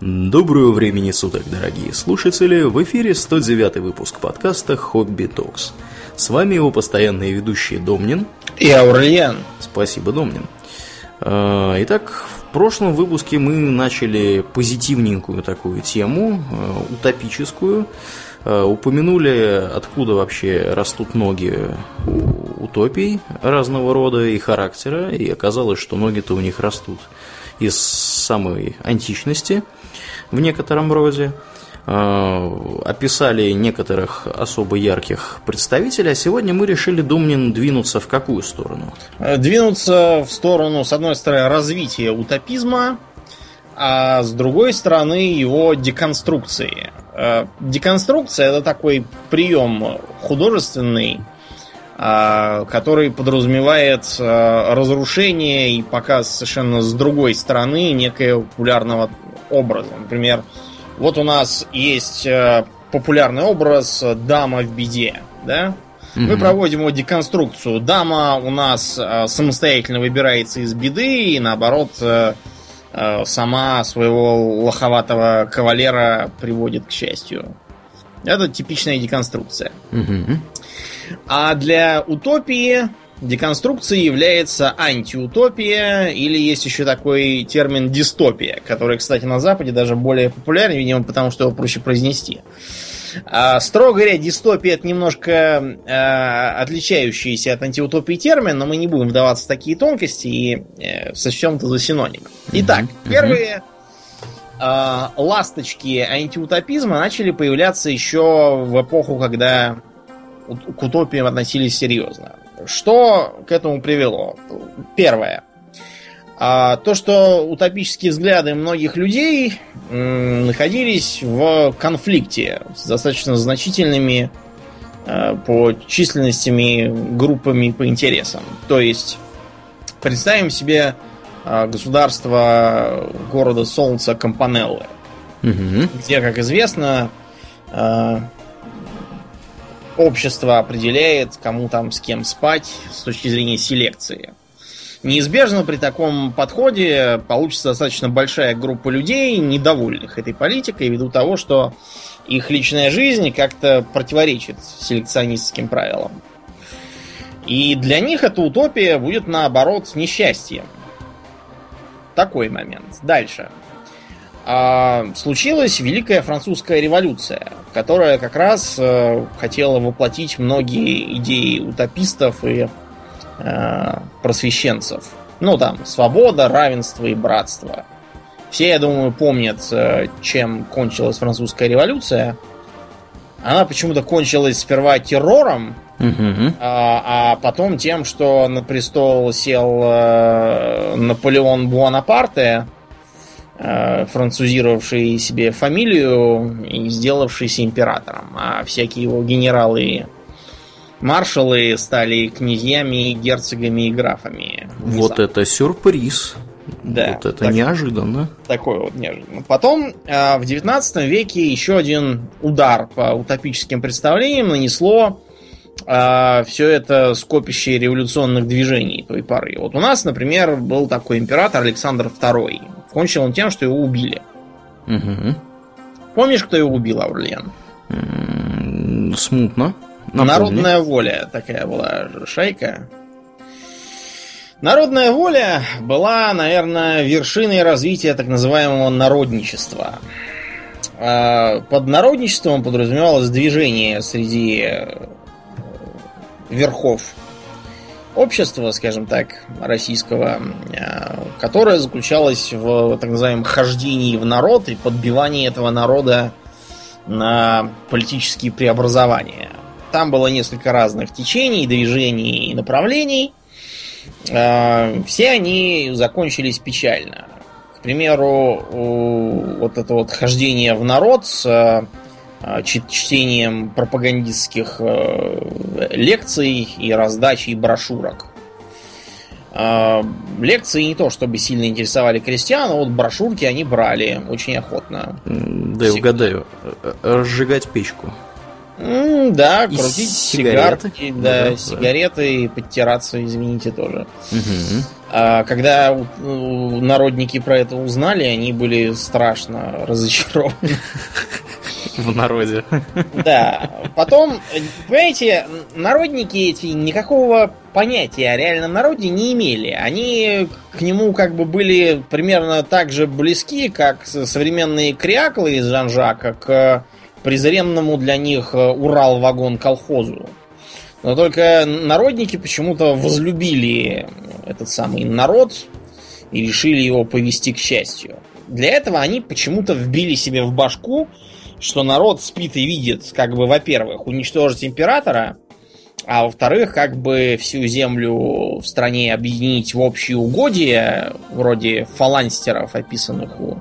Доброго времени суток, дорогие слушатели! В эфире 109 выпуск подкаста «Хобби Токс». С вами его постоянные ведущие Домнин и Аурлиен. Спасибо, Домнин. А, итак, в прошлом выпуске мы начали позитивненькую такую тему, а, утопическую. А, упомянули, откуда вообще растут ноги у утопий разного рода и характера, и оказалось, что ноги-то у них растут из самой античности – в некотором роде. Э, описали некоторых особо ярких представителей, а сегодня мы решили, Думнин, двинуться в какую сторону? Э, двинуться в сторону, с одной стороны, развития утопизма, а с другой стороны, его деконструкции. Э, деконструкция это такой прием художественный, который подразумевает разрушение и показ совершенно с другой стороны некоего популярного образа. Например, вот у нас есть э, популярный образ дама в беде, да? Mm-hmm. Мы проводим его деконструкцию. Дама у нас э, самостоятельно выбирается из беды и наоборот э, сама своего лоховатого кавалера приводит к счастью. Это типичная деконструкция. Mm-hmm. А для утопии Деконструкцией является антиутопия, или есть еще такой термин дистопия, который, кстати, на Западе даже более популярен, видимо, потому что его проще произнести. А, строго говоря, дистопия это немножко а, отличающийся от антиутопии термин, но мы не будем вдаваться в такие тонкости и а, сочтем это за синоним. Итак, mm-hmm. первые а, ласточки антиутопизма начали появляться еще в эпоху, когда к утопиям относились серьезно. Что к этому привело? Первое. А, то, что утопические взгляды многих людей находились в конфликте с достаточно значительными а, по численностями группами по интересам. То есть, представим себе а, государство города Солнца Компанеллы, угу. где, как известно, общество определяет, кому там с кем спать с точки зрения селекции. Неизбежно при таком подходе получится достаточно большая группа людей, недовольных этой политикой, ввиду того, что их личная жизнь как-то противоречит селекционистским правилам. И для них эта утопия будет, наоборот, несчастьем. Такой момент. Дальше. А, случилась Великая Французская революция, которая как раз э, хотела воплотить многие идеи утопистов и э, просвещенцев. Ну там, свобода, равенство и братство. Все, я думаю, помнят, э, чем кончилась Французская революция. Она почему-то кончилась сперва террором, угу. а, а потом тем, что на престол сел Наполеон Буанапарте, французировавший себе фамилию и сделавшийся императором. А всякие его генералы и маршалы стали князьями, герцогами и графами. Вот это сюрприз. Да. Вот это так, неожиданно. Такое вот неожиданно. Потом э, в 19 веке еще один удар по утопическим представлениям нанесло э, все это скопище революционных движений той поры. Вот у нас, например, был такой император Александр II. Кончил он тем, что его убили. Угу. Помнишь, кто его убил, Аурлиен? Смутно. Напомни. Народная воля такая была шайка. Народная воля была, наверное, вершиной развития так называемого народничества. А, под народничеством подразумевалось движение среди э, верхов общества, скажем так, российского, э, которое заключалось в так называемом хождении в народ и подбивании этого народа на политические преобразования. Там было несколько разных течений, движений и направлений. Э, все они закончились печально. К примеру, вот это вот хождение в народ с Э, чтением пропагандистских э, лекций и раздачей брошюрок. Э, лекции не то, чтобы сильно интересовали крестьян, а вот брошюрки они брали очень охотно. Да, я угадаю. Разжигать печку. Mm, да, и крутить сигареты, сигарки, да, да, сигареты да. и подтираться, извините, тоже. Угу. А когда народники про это узнали, они были страшно разочарованы. В народе. Да. Потом, понимаете, народники эти никакого понятия о реальном народе не имели. Они к нему как бы были примерно так же близки, как современные кряклы из Жан-Жака к презренному для них Урал-вагон колхозу. Но только народники почему-то возлюбили этот самый народ и решили его повести к счастью. Для этого они почему-то вбили себе в башку, что народ спит и видит, как бы, во-первых, уничтожить императора, а во-вторых, как бы всю землю в стране объединить в общие угодья, вроде фаланстеров, описанных у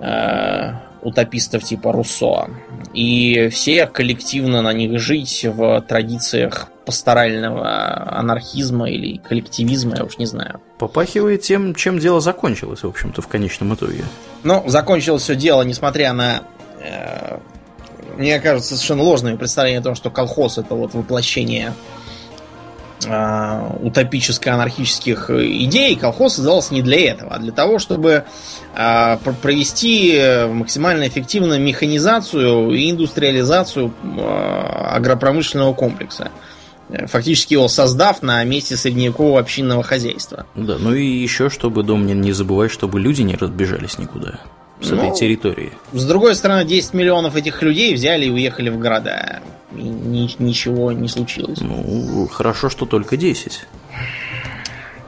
э, утопистов типа Руссо, и все коллективно на них жить в традициях пасторального анархизма или коллективизма, я уж не знаю. Попахивает тем, чем дело закончилось, в общем-то, в конечном итоге. Ну, закончилось все дело, несмотря на мне кажется, совершенно ложными представления о том, что колхоз это вот воплощение э, утопическо-анархических идей, колхоз создался не для этого, а для того, чтобы э, провести максимально эффективно механизацию и индустриализацию э, агропромышленного комплекса фактически его создав на месте средневекового общинного хозяйства. Да, ну и еще, чтобы, Домнин, не забывать, чтобы люди не разбежались никуда с ну, этой территории. С другой стороны, 10 миллионов этих людей взяли и уехали в города. И ни, ничего не случилось. Ну, хорошо, что только 10.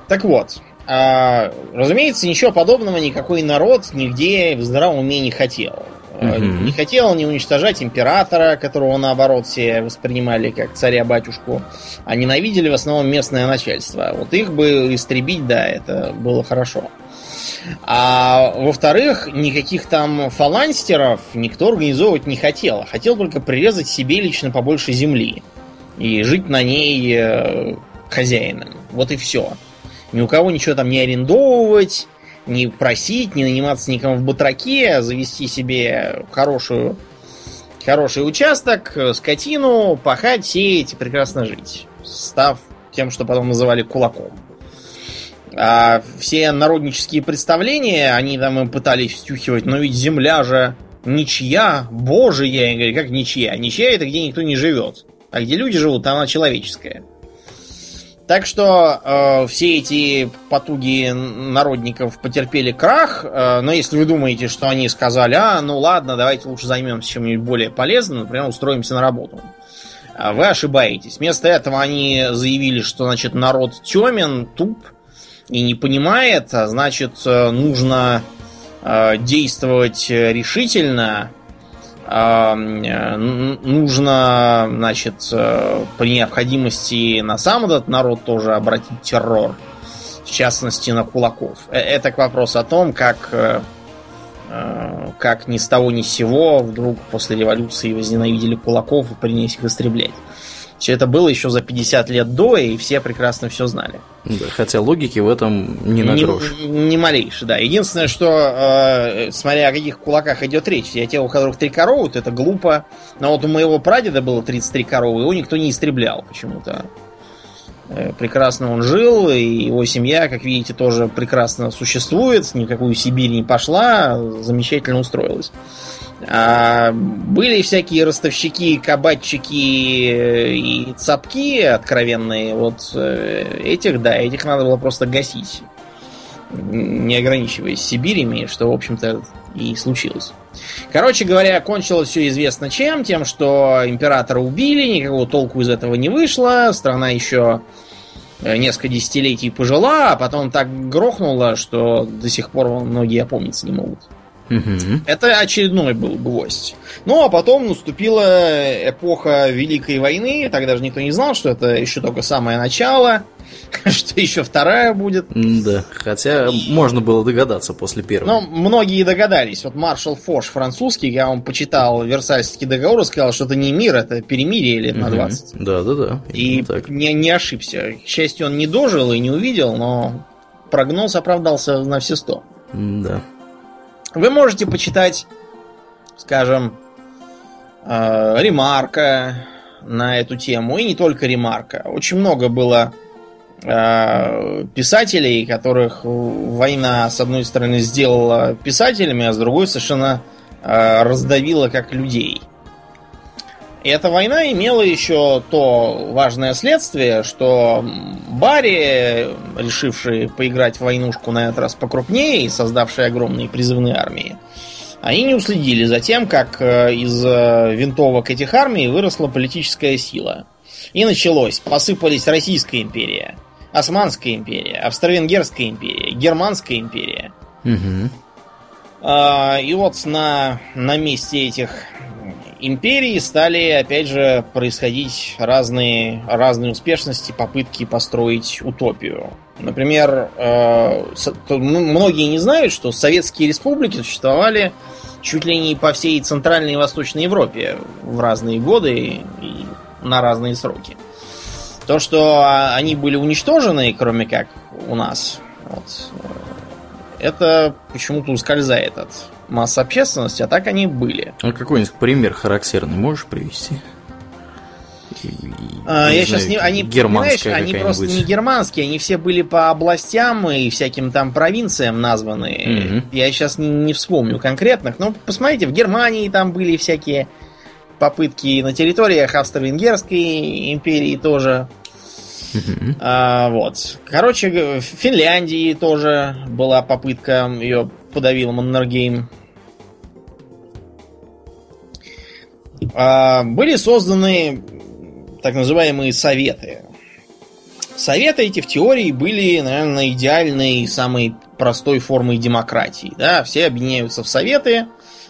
Так вот, а, разумеется, ничего подобного никакой народ нигде в здравом уме не хотел. Угу. Не хотел не уничтожать императора, которого наоборот все воспринимали как царя-батюшку, а ненавидели в основном местное начальство. Вот их бы истребить, да, это было хорошо. А во-вторых, никаких там фаланстеров никто организовывать не хотел. Хотел только прирезать себе лично побольше земли. И жить на ней э, хозяином. Вот и все. Ни у кого ничего там не арендовывать, не просить, не наниматься никому в батраке, а завести себе хорошую, хороший участок, скотину, пахать, сеять и прекрасно жить. Став тем, что потом называли кулаком. А все народнические представления, они там им пытались втюхивать, но ведь земля же ничья, божия. Я говорю, как ничья? Ничья это где никто не живет. А где люди живут, там она человеческая. Так что э, все эти потуги народников потерпели крах, э, но если вы думаете, что они сказали, а, ну ладно, давайте лучше займемся чем-нибудь более полезным, например, устроимся на работу. А вы ошибаетесь. Вместо этого они заявили, что, значит, народ темен, туп, и не понимает, а значит, э, нужно э, действовать решительно, э, нужно, значит, при необходимости на сам этот народ тоже обратить террор, в частности на кулаков. Это к вопросу о том, как как ни с того ни с сего вдруг после революции возненавидели кулаков и принялись их истреблять. Все это было еще за 50 лет до, и все прекрасно все знали. Да, хотя логики в этом не на грош. Не, не малейшей, да. Единственное, что, э, смотря о каких кулаках идет речь, я те, у которых три коровы, то это глупо. Но вот у моего прадеда было 33 коровы, его никто не истреблял почему-то. Э, прекрасно он жил, и его семья, как видите, тоже прекрасно существует, никакую Сибирь не пошла, замечательно устроилась. А были всякие ростовщики, кабачики э, и цапки откровенные. Вот э, этих, да, этих надо было просто гасить. Не ограничиваясь Сибирями, что, в общем-то, и случилось. Короче говоря, кончилось все известно чем. Тем, что императора убили, никакого толку из этого не вышло. Страна еще э, несколько десятилетий пожила, а потом так грохнула, что до сих пор многие опомниться не могут. Это очередной был гвоздь. Ну, а потом наступила эпоха Великой войны. Тогда же никто не знал, что это еще только самое начало. Что еще вторая будет. Да, хотя можно было догадаться после первой. Ну, многие догадались. Вот маршал Фош французский, я вам почитал Версальский договор и сказал, что это не мир, это перемирие лет на 20. Да, да, да. И не, не ошибся. К счастью, он не дожил и не увидел, но прогноз оправдался на все сто. Да. Вы можете почитать, скажем, э, ремарка на эту тему, и не только ремарка. Очень много было писателей, которых война, с одной стороны, сделала писателями, а с другой совершенно э, раздавила как людей. И эта война имела еще то важное следствие, что Барри, решившие поиграть в войнушку на этот раз покрупнее и создавшие огромные призывные армии, они не уследили за тем, как э, из э, винтовок этих армий выросла политическая сила. И началось. Посыпались Российская империя, Османская империя, Австро-Венгерская империя, Германская империя. Угу. И вот на, на месте этих империй стали, опять же, происходить разные, разные успешности, попытки построить утопию. Например, э, многие не знают, что советские республики существовали чуть ли не по всей Центральной и Восточной Европе в разные годы и на разные сроки. То, что они были уничтожены, кроме как у нас, вот, э, это почему-то ускользает от массы общественности, а так они были. А какой-нибудь пример характерный можешь привести? А, я сейчас не... Они, понимаешь, они просто не германские, они все были по областям и всяким там провинциям названы. Угу. Я сейчас не, не вспомню конкретных, но посмотрите, в Германии там были всякие попытки на территориях Австро-Венгерской империи тоже. Угу. А, вот. Короче, в Финляндии тоже была попытка, ее подавил Маннергейм. А, были созданы так называемые советы. Советы эти в теории были, наверное, идеальной, самой простой формой демократии. Да? Все объединяются в советы,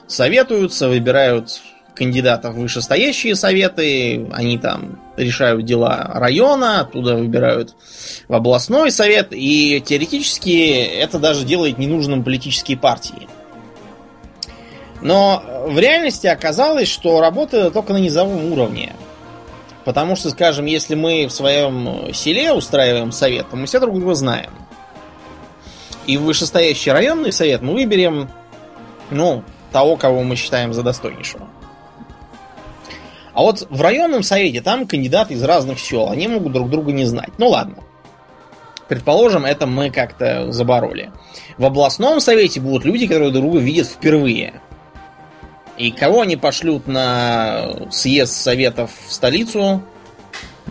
советуются, выбирают кандидатов вышестоящие советы, они там решают дела района, оттуда выбирают в областной совет, и теоретически это даже делает ненужным политические партии. Но в реальности оказалось, что работает только на низовом уровне. Потому что, скажем, если мы в своем селе устраиваем совет, то мы все друг друга знаем. И в вышестоящий районный совет мы выберем, ну, того, кого мы считаем за достойнейшего. А вот в районном совете там кандидаты из разных сел, они могут друг друга не знать. Ну ладно. Предположим, это мы как-то забороли. В областном совете будут люди, которые друг друга видят впервые. И кого они пошлют на съезд советов в столицу?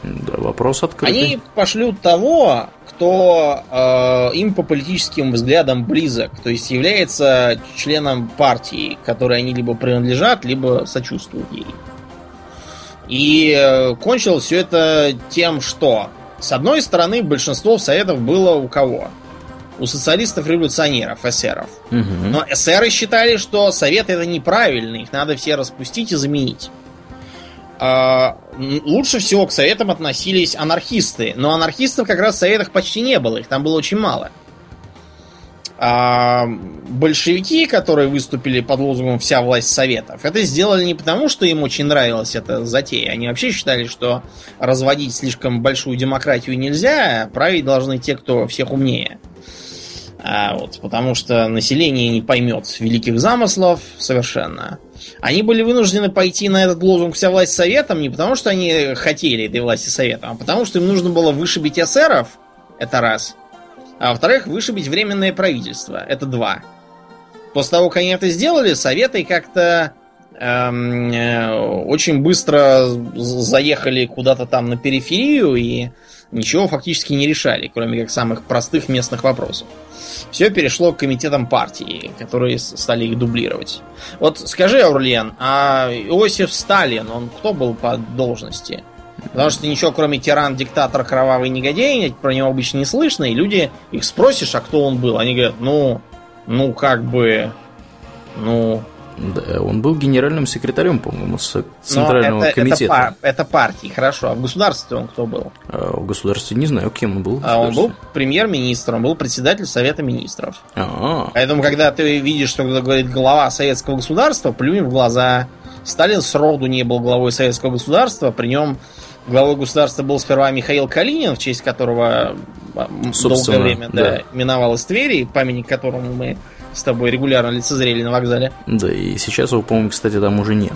Да, вопрос открытый. Они пошлют того, кто э, им по политическим взглядам близок, то есть является членом партии, которой они либо принадлежат, либо сочувствуют ей. И э, кончилось все это тем, что с одной стороны большинство советов было у кого? у социалистов-революционеров, эсеров. Угу. Но эсеры считали, что советы это неправильно, их надо все распустить и заменить. А, лучше всего к советам относились анархисты, но анархистов как раз в советах почти не было, их там было очень мало. А большевики, которые выступили под лозунгом «Вся власть советов», это сделали не потому, что им очень нравилась эта затея. Они вообще считали, что разводить слишком большую демократию нельзя, а править должны те, кто всех умнее. А, вот, потому что население не поймет великих замыслов совершенно. Они были вынуждены пойти на этот лозунг «Вся власть советом» не потому, что они хотели этой власти советом, а потому, что им нужно было вышибить эсеров, это раз, а во-вторых, вышибить временное правительство, это два. После того, как они это сделали, советы как-то эм, э, очень быстро заехали куда-то там на периферию и ничего фактически не решали, кроме как самых простых местных вопросов. Все перешло к комитетам партии, которые стали их дублировать. Вот скажи, Аурлиен, а Иосиф Сталин, он кто был по должности? Потому что ничего, кроме тиран, диктатор, кровавый негодяй, про него обычно не слышно, и люди их спросишь, а кто он был? Они говорят, ну, ну, как бы, ну, да, он был генеральным секретарем, по-моему, Центрального это, комитета. Это, пар, это партии, хорошо. А в государстве он кто был? А в государстве не знаю, кем он был. А он был премьер-министром, он был председатель Совета министров. А-а-а. Поэтому, когда ты видишь, что кто говорит глава советского государства, плюнь в глаза. Сталин сроду не был главой советского государства, при нем главой государства был сперва Михаил Калинин, в честь которого Собственно, долгое время да. Да, миновалось Твери, памятник которому мы с тобой регулярно лицезрели на вокзале. Да, и сейчас его, по-моему, кстати, там уже нет.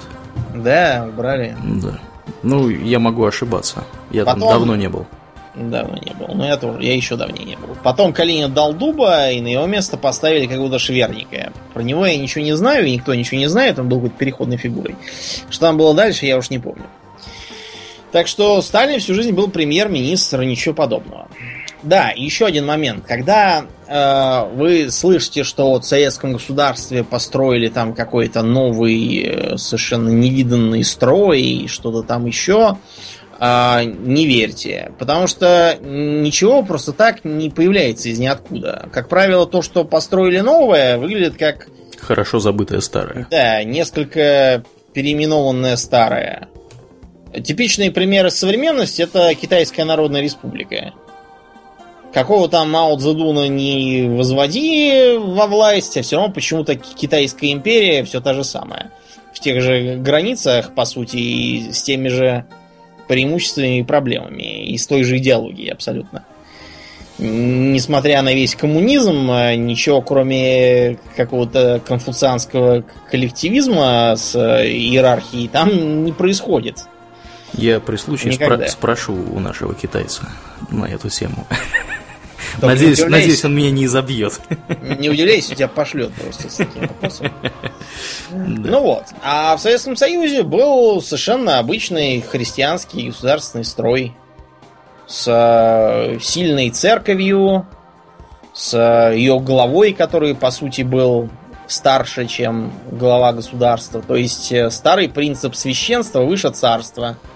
Да, убрали. Да. Ну, я могу ошибаться. Я Потом, там давно не был. Давно не был. Но я тоже, я еще давнее не был. Потом Калинин дал дуба, и на его место поставили какого-то шверника. Про него я ничего не знаю, и никто ничего не знает, он был какой-то переходной фигурой. Что там было дальше, я уж не помню. Так что Сталин всю жизнь был премьер-министр, ничего подобного. Да, еще один момент. Когда э, вы слышите, что в советском государстве построили там какой-то новый, э, совершенно невиданный строй и что-то там еще, э, не верьте. Потому что ничего просто так не появляется из ниоткуда. Как правило, то, что построили новое, выглядит как... Хорошо забытое старое. Да, несколько переименованное старое. Типичные примеры современности это Китайская Народная Республика. Какого там Мао Цзэдуна не возводи во власть, а все равно почему-то Китайская империя все та же самая. В тех же границах, по сути, и с теми же преимуществами и проблемами, и с той же идеологией абсолютно. Несмотря на весь коммунизм, ничего кроме какого-то конфуцианского коллективизма с иерархией там не происходит. Я при случае спра- спрошу у нашего китайца на эту тему. надеюсь, надеюсь, он меня не изобьет. Не удивляйся, тебя пошлет просто с таким вопросом. Ну вот. А в Советском Союзе был совершенно обычный христианский государственный строй с э, сильной церковью, с ее главой, который, по сути, был старше, чем глава государства. То есть э, старый принцип священства выше царства – да,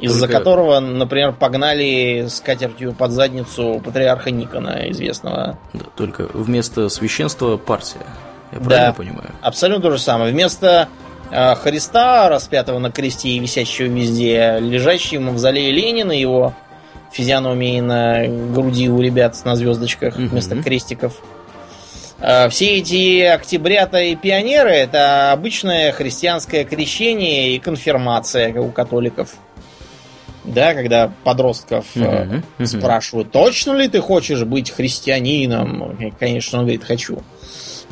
из-за только... которого, например, погнали с катертью под задницу патриарха Никона, известного. Да, только вместо священства партия. Я правильно да, понимаю? Абсолютно то же самое. Вместо э, Христа, распятого на кресте и висящего везде, лежащий в мавзолее Ленина, его физиономии на груди у ребят на звездочках угу. вместо крестиков. Э, все эти октябрята и пионеры это обычное христианское крещение и конфирмация, у католиков да, когда подростков uh-huh, uh-huh. спрашивают, точно ли ты хочешь быть христианином? И, конечно, он говорит, хочу.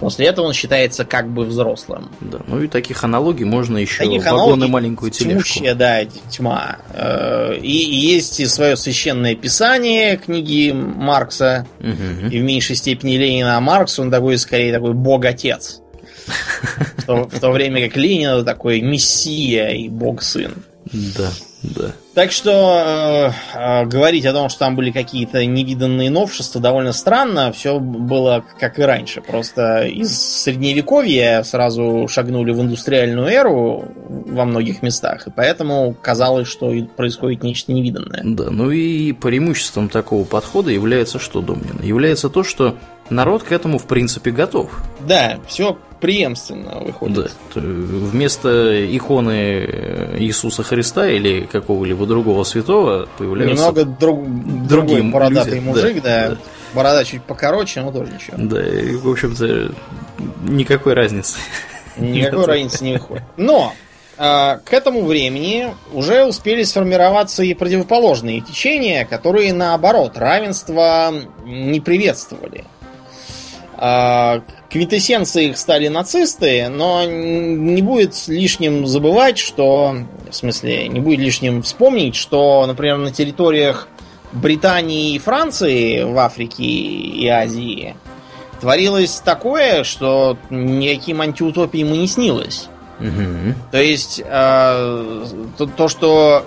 После этого он считается как бы взрослым. Да, ну и таких аналогий можно еще таких вагон и маленькую тележку. Тьмущая, да, тьма. Э, и, есть и свое священное писание книги Маркса, угу. и в меньшей степени Ленина, а Маркс, он такой, скорее, такой бог-отец. В то время как Ленин такой мессия и бог-сын. Да. Да. Так что э, э, говорить о том, что там были какие-то невиданные новшества, довольно странно. Все было как и раньше. Просто из средневековья сразу шагнули в индустриальную эру во многих местах. И поэтому казалось, что происходит нечто невиданное. Да, ну и преимуществом такого подхода является что, Домнин? Является то, что народ к этому в принципе готов. Да, все преемственно выходит. Да. Вместо иконы Иисуса Христа или какого-либо другого святого появляются Немного друг, другой бородатый люди. мужик, да, да. Борода чуть покороче, но тоже ничего. Да, и, в общем-то, никакой разницы. Никакой разницы не выходит. Но а, к этому времени уже успели сформироваться и противоположные течения, которые, наоборот, равенство не приветствовали. Квинтэссенцией их стали нацисты, но не будет лишним забывать, что... В смысле, не будет лишним вспомнить, что, например, на территориях Британии и Франции в Африке и Азии творилось такое, что никаким антиутопиям и не снилось. Угу. То есть э, то, то, что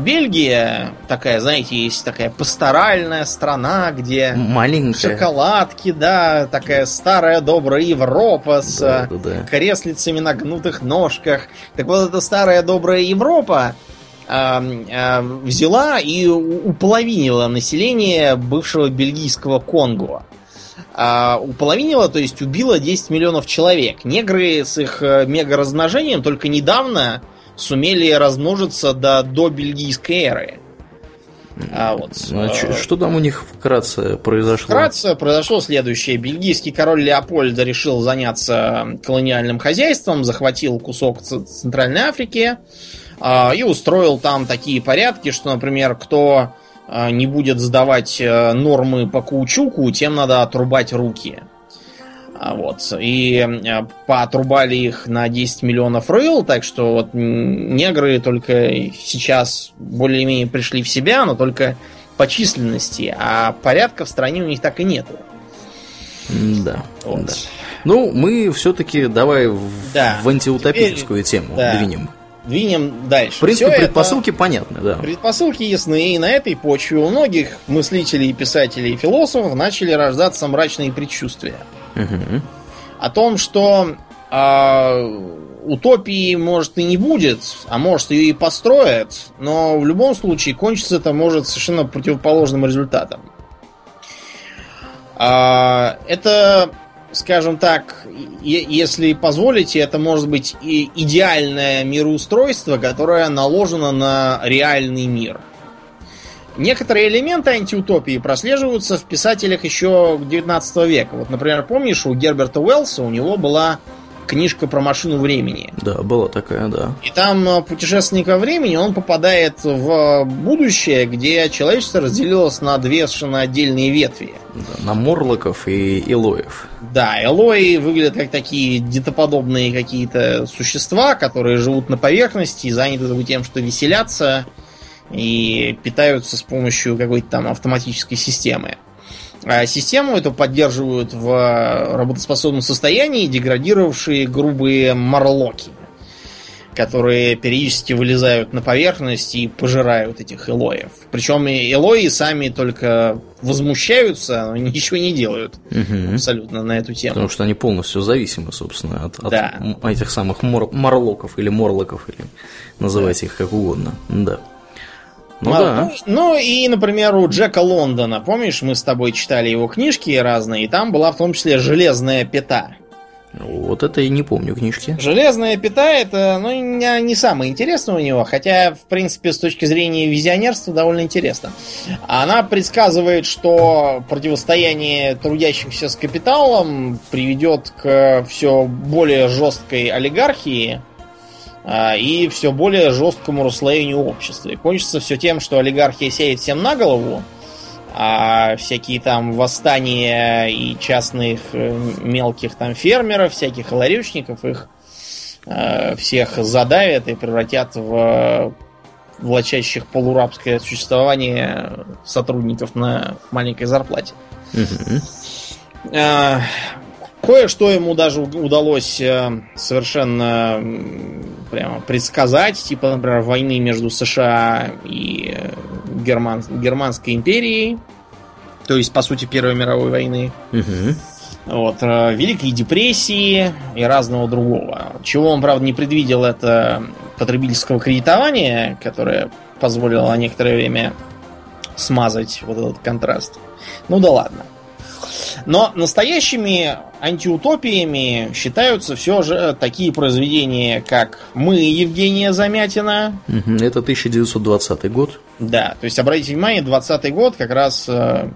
Бельгия такая, знаете, есть такая пасторальная страна, где маленькая шоколадки, да, такая старая добрая Европа с да, да, да. креслицами на гнутых ножках. Так вот, эта старая добрая Европа э, э, взяла и уполовинила население бывшего бельгийского Конго. А, уполовинила, то есть убила 10 миллионов человек. Негры с их э, мега размножением только недавно сумели размножиться до, до бельгийской эры. А вот, ну, а что, что там у них вкратце произошло? Вкратце произошло следующее. Бельгийский король Леопольд решил заняться колониальным хозяйством, захватил кусок Центральной Африки э, и устроил там такие порядки, что, например, кто э, не будет сдавать э, нормы по каучуку, тем надо отрубать руки. А, вот. И э, поотрубали их на 10 миллионов рыл, так что вот негры только сейчас более-менее пришли в себя, но только по численности, а порядка в стране у них так и нету. Да, вот. да. Ну, мы все-таки давай в, да. в антиутопическую Теперь, тему да. двинем. Двинем дальше. В принципе, Все предпосылки это... понятны, да. Предпосылки ясны, и на этой почве у многих мыслителей, писателей и философов начали рождаться мрачные предчувствия. О том, что э, утопии, может, и не будет, а может, ее и построят, но в любом случае кончится это может совершенно противоположным результатом. Э, это скажем так, если позволите, это может быть и идеальное мироустройство, которое наложено на реальный мир. Некоторые элементы антиутопии прослеживаются в писателях еще 19 века. Вот, например, помнишь, у Герберта Уэллса у него была книжка про машину времени. Да, была такая, да. И там э, путешественник во времени, он попадает в будущее, где человечество разделилось на две совершенно отдельные ветви. Да, на Морлоков и Элоев. Да, Элои выглядят как такие детоподобные какие-то существа, которые живут на поверхности и заняты тем, что веселятся и питаются с помощью какой-то там автоматической системы. А систему эту поддерживают в работоспособном состоянии деградировавшие грубые марлоки, которые периодически вылезают на поверхность и пожирают этих элоев. Причем элои сами только возмущаются, но ничего не делают угу. абсолютно на эту тему. Потому что они полностью зависимы, собственно, от, от да. этих самых мор марлоков или морлоков, или называйте да. их как угодно. Да. Ну, Мало, да. ну, ну и, например, у Джека Лондона, помнишь, мы с тобой читали его книжки разные, и там была в том числе железная пята. Вот это я не помню книжки. Железная пята это, ну, не, не самое интересное у него, хотя, в принципе, с точки зрения визионерства довольно интересно. Она предсказывает, что противостояние трудящихся с капиталом приведет к все более жесткой олигархии, а, и все более жесткому расслоению общества. И кончится все тем, что олигархия сеет всем на голову, а всякие там восстания и частных э, мелких там фермеров, всяких ларечников их э, всех задавят и превратят в влачащих полурабское существование сотрудников на маленькой зарплате. Угу. Кое-что ему даже удалось э, совершенно прямо предсказать, типа, например, войны между США и э, Герман... Германской империей, то есть, по сути, Первой мировой войны. Угу. Вот, э, Великой депрессии и разного другого. Чего он, правда, не предвидел, это потребительского кредитования, которое позволило некоторое время смазать вот этот контраст. Ну да ладно. Но настоящими антиутопиями считаются все же такие произведения, как «Мы» Евгения Замятина. Это 1920 год. Да, то есть, обратите внимание, 20 год как раз э,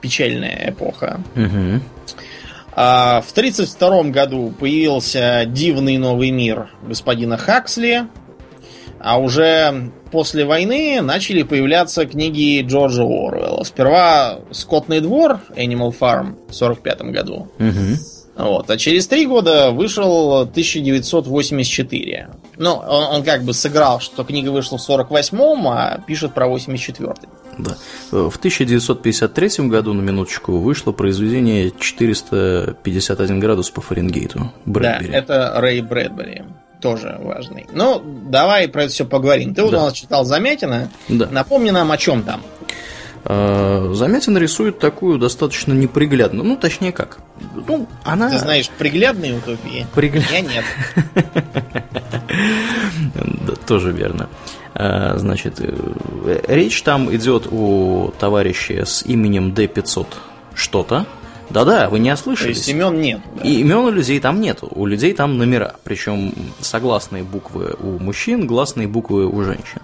печальная эпоха. Угу. А, в 1932 году появился «Дивный новый мир» господина Хаксли. А уже после войны начали появляться книги Джорджа Уоррелла. Сперва «Скотный двор» Animal Farm в 1945 году. Угу. Вот. А через три года вышел 1984. Ну, он, он как бы сыграл, что книга вышла в 48-м, а пишет про 84-й. Да. В 1953 году, на минуточку, вышло произведение 451 градус по Фаренгейту. Брэдбери. Да, это Рэй Брэдбери тоже важный. Ну, давай про это все поговорим. Ты да. у нас читал Замятина. Да. Напомни нам, о чем там. А, Замятин рисует такую достаточно неприглядную. Ну, точнее как. Ну, она... Ты знаешь, приглядные утопии? Пригля... Я нет. Тоже верно. А, значит, э, речь там идет о товарище с именем D500 что-то. Да-да, вы не ослышались. То есть имен нет. Да? И имен у людей там нету. У людей там номера. Причем согласные буквы у мужчин, гласные буквы у женщин.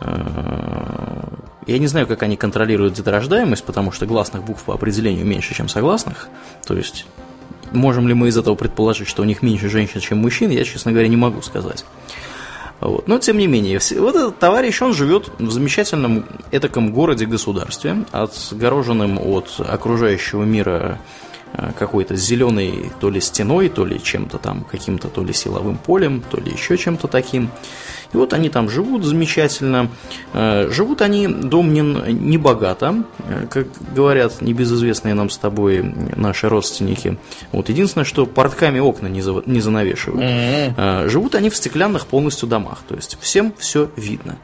Э, я не знаю, как они контролируют деторождаемость, потому что гласных букв по определению меньше, чем согласных. То есть, можем ли мы из этого предположить, что у них меньше женщин, чем мужчин, я, честно говоря, не могу сказать. Вот. Но, тем не менее, вот этот товарищ, он живет в замечательном этаком городе-государстве, отгороженном от окружающего мира э, какой-то зеленой то ли стеной, то ли чем-то там, каким-то то ли силовым полем, то ли еще чем-то таким. И вот они там живут замечательно. Э, живут они, Домнин, не богато, э, как говорят небезызвестные нам с тобой наши родственники. Вот единственное, что портками окна не, за, не занавешивают. Mm-hmm. Живут они в стеклянных полностью домах, то есть всем все видно.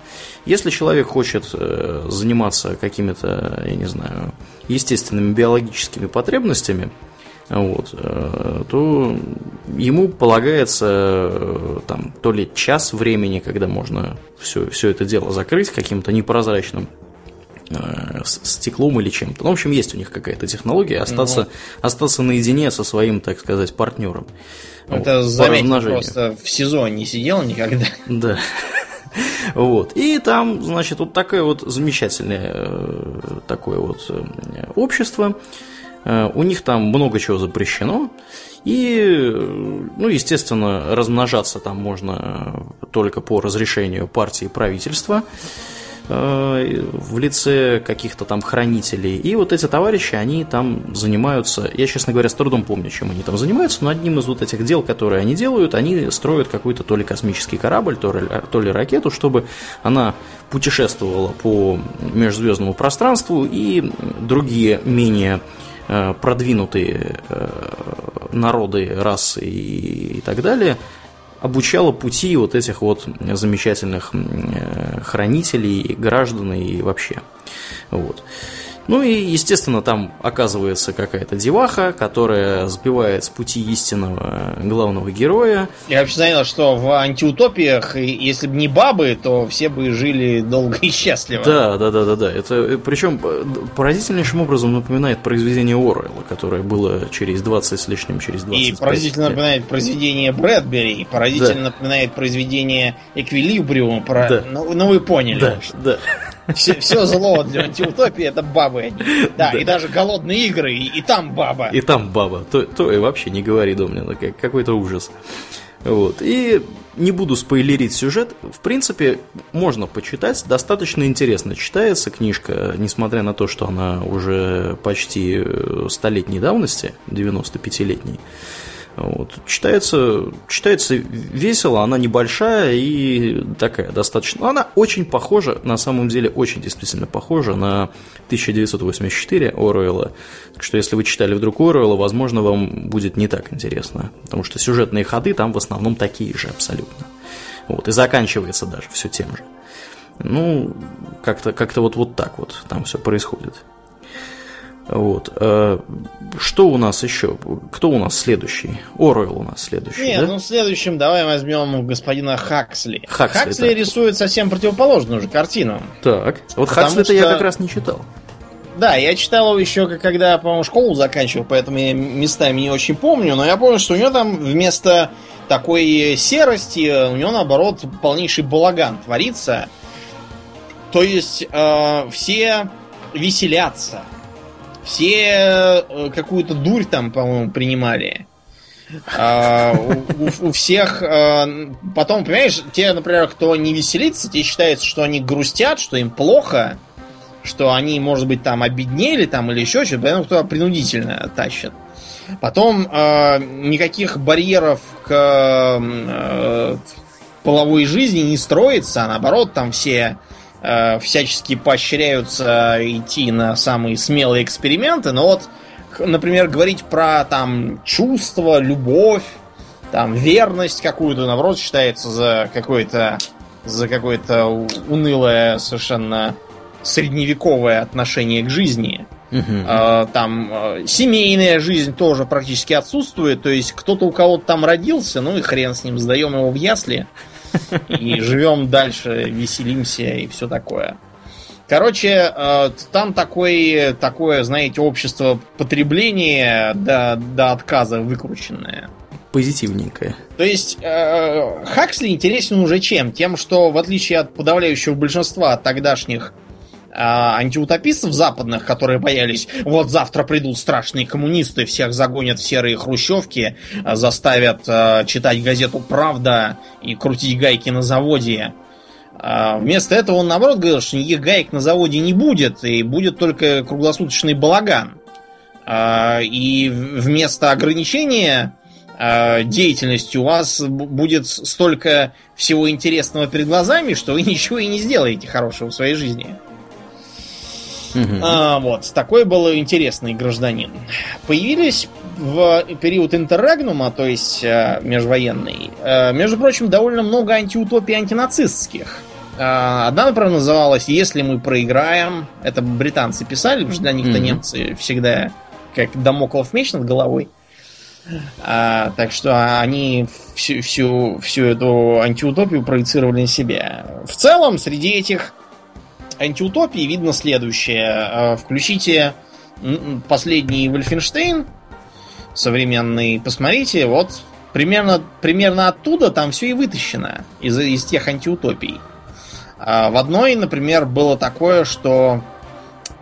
Если человек хочет заниматься какими-то, я не знаю, естественными биологическими потребностями, вот, э, то ему полагается э, там, то ли час времени, когда можно все, все это дело закрыть каким-то непрозрачным э, стеклом или чем-то. Ну, в общем, есть у них какая-то технология остаться, ну, остаться наедине со своим, так сказать, партнером. Это вот, заметно, просто в СИЗО не сидел никогда. Да. Вот. И там, значит, вот такое вот замечательное такое вот общество, у них там много чего запрещено. И, э, ну, естественно, размножаться там можно только по разрешению партии и правительства. Э, в лице каких-то там хранителей. И вот эти товарищи, они там занимаются, я, честно говоря, с трудом помню, чем они там занимаются, но одним из вот этих дел, которые они делают, они строят какой-то то ли космический корабль, то ли, то ли ракету, чтобы она путешествовала по межзвездному пространству и другие менее Э, продвинутые э, народы, расы и, так далее, обучала пути вот этих вот замечательных э, хранителей, граждан и вообще. Вот. Ну и, естественно, там оказывается какая-то деваха, которая сбивает с пути истинного главного героя. Я вообще занял, что в антиутопиях, если бы не бабы, то все бы жили долго и счастливо. Да, да, да, да, да. Это причем поразительнейшим образом напоминает произведение Оруэлла, которое было через 20 с лишним, через 20 И поразительно лет. напоминает произведение Брэдбери, и поразительно да. напоминает произведение Эквилибриум. Про... Да. Ну, ну, вы поняли. Да, да. Все, все зло для антиутопии это бабы. Да, да, и даже голодные игры, и, и там баба. И там баба. То, то и вообще не говори, Домнина, как, какой-то ужас. Вот. И не буду спойлерить сюжет. В принципе, можно почитать. Достаточно интересно читается книжка, несмотря на то, что она уже почти э, столетней давности, 95-летней. Вот. Читается, читается весело, она небольшая и такая достаточно... Она очень похожа, на самом деле очень действительно похожа на 1984 Оруэлла. Что если вы читали вдруг Оруэлла, возможно, вам будет не так интересно. Потому что сюжетные ходы там в основном такие же абсолютно. Вот. И заканчивается даже все тем же. Ну, как-то как вот, вот так вот там все происходит. Вот. Э, что у нас еще? Кто у нас следующий? Оруэлл у нас следующий. Нет, да? ну следующим давай возьмем господина Хаксли. Хаксли, Хаксли да. рисует совсем противоположную же картину. Так. Вот Хаксли-то что... я как раз не читал. Да, я читал его еще, когда, по-моему, школу заканчивал, поэтому я местами не очень помню, но я помню, что у него там вместо такой серости, у него, наоборот, полнейший балаган творится. То есть э, все веселятся, все э, какую-то дурь там, по-моему, принимали. А, у, у всех а, потом, понимаешь, те, например, кто не веселится, те считается, что они грустят, что им плохо, что они, может быть, там обеднели там или еще что-то, поэтому кто принудительно тащат. Потом э, никаких барьеров к э, половой жизни не строится, а наоборот, там все Э, всячески поощряются идти на самые смелые эксперименты, но вот, например, говорить про там чувство, любовь, там верность какую-то, наоборот, считается за какое-то за какое-то унылое совершенно средневековое отношение к жизни. Uh-huh. Там э, семейная жизнь тоже практически отсутствует. То есть кто-то у кого-то там родился, ну и хрен с ним, сдаем его в ясли и живем дальше, веселимся и все такое. Короче, э, там такое, такое, знаете, общество потребления до, до отказа выкрученное. Позитивненькое. То есть э, Хаксли интересен уже чем? Тем, что в отличие от подавляющего большинства тогдашних а, антиутопистов западных, которые боялись, вот завтра придут страшные коммунисты, всех загонят в серые хрущевки, а, заставят а, читать газету «Правда» и крутить гайки на заводе. Вместо этого он, наоборот, говорил, что никаких гаек на заводе не будет, и будет только круглосуточный балаган. А, и вместо ограничения а, деятельности у вас будет столько всего интересного перед глазами, что вы ничего и не сделаете хорошего в своей жизни. Угу. А, вот, такой был интересный гражданин. Появились в период интеррегнума, то есть а, межвоенный, а, между прочим, довольно много антиутопий антинацистских. А, одна, например, называлась «Если мы проиграем». Это британцы писали, потому что для них-то немцы всегда как домоклов меч над головой. А, так что они всю, всю, всю эту антиутопию проецировали на себя. В целом, среди этих антиутопий видно следующее. А, включите последний Вольфенштейн современный, посмотрите, вот примерно, примерно оттуда там все и вытащено из, из тех антиутопий. А, в одной, например, было такое, что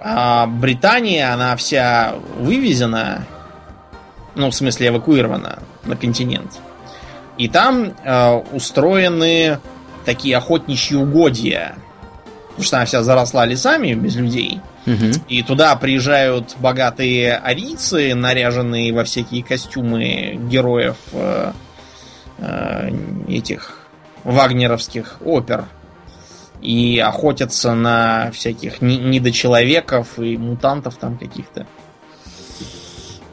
Британия, она вся вывезена ну, в смысле, эвакуирована на континент. И там э, устроены такие охотничьи угодья. Потому что она вся заросла лесами без людей. Угу. И туда приезжают богатые арийцы, наряженные во всякие костюмы героев э, э, этих вагнеровских опер. И охотятся на всяких недочеловеков и мутантов там каких-то.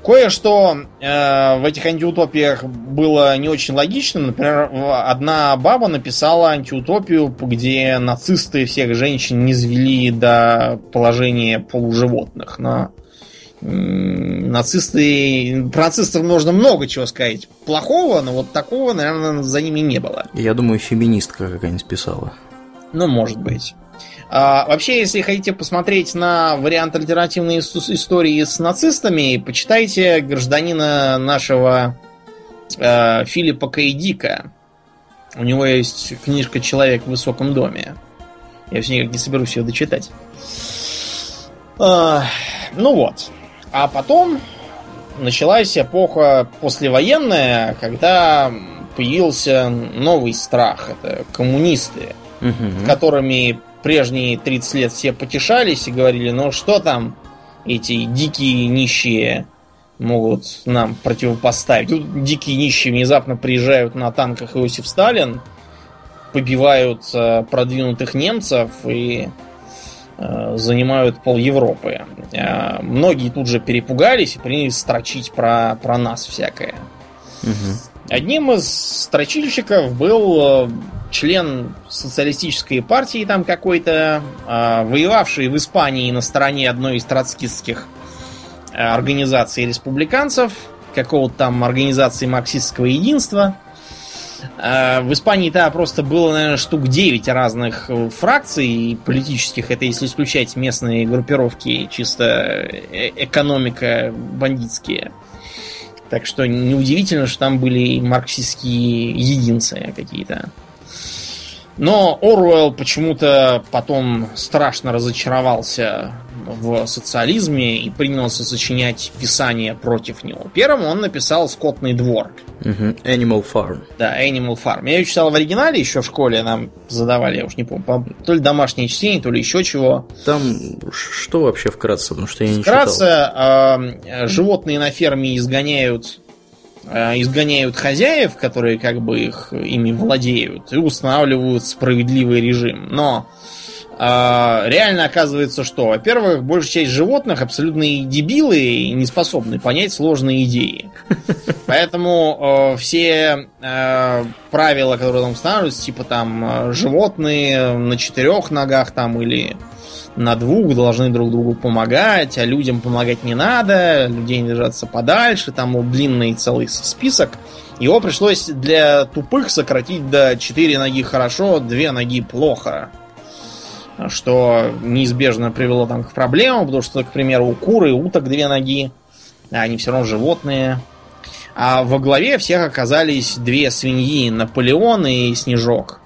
Кое-что э, в этих антиутопиях было не очень логичным. Например, одна баба написала антиутопию, где нацисты всех женщин не звели до положения полуживотных. Но нацисты... Про нацистов можно много чего сказать плохого, но вот такого, наверное, за ними не было. Я думаю, феминистка какая-нибудь писала. Ну, может быть. А, вообще, если хотите посмотреть на вариант альтернативной истории с нацистами, почитайте гражданина нашего э, Филиппа Кейдика. У него есть книжка «Человек в высоком доме». Я все никак не соберусь ее дочитать. А, ну вот. А потом началась эпоха послевоенная, когда появился новый страх. Это коммунисты, угу. которыми прежние 30 лет все потешались и говорили, ну что там эти дикие нищие могут нам противопоставить. Тут дикие нищие внезапно приезжают на танках Иосиф Сталин, побивают э, продвинутых немцев и э, занимают пол Европы. Э, многие тут же перепугались и принялись строчить про, про нас всякое. Угу. Одним из строчильщиков был член социалистической партии там какой-то, э, воевавший в Испании на стороне одной из троцкистских э, организаций республиканцев, какого-то там организации марксистского единства. Э, в Испании-то просто было, наверное, штук 9 разных фракций политических, это если исключать местные группировки, чисто э экономика бандитские. Так что неудивительно, что там были марксистские единцы какие-то. Но Оруэлл почему-то потом страшно разочаровался в социализме и принялся сочинять писания против него. Первым он написал «Скотный двор». Uh-huh. Animal Farm. Да, Animal Farm. Я ее читал в оригинале еще в школе, нам задавали, я уж не помню, то ли домашнее чтение, то ли еще чего. Там что вообще вкратце, потому что я не вкратце, читал. Вкратце, э, животные на ферме изгоняют изгоняют хозяев, которые как бы их ими владеют, и устанавливают справедливый режим. Но э, реально оказывается, что, во-первых, большая часть животных абсолютные дебилы и не способны понять сложные идеи. Поэтому э, все э, правила, которые там устанавливаются, типа там э, животные на четырех ногах там или на двух должны друг другу помогать, а людям помогать не надо, людей держаться подальше, там ну, длинный целый список. Его пришлось для тупых сократить до 4 ноги хорошо, 2 ноги плохо. Что неизбежно привело там к проблемам, потому что, к примеру, у куры и уток две ноги, а они все равно животные. А во главе всех оказались две свиньи, Наполеон и Снежок.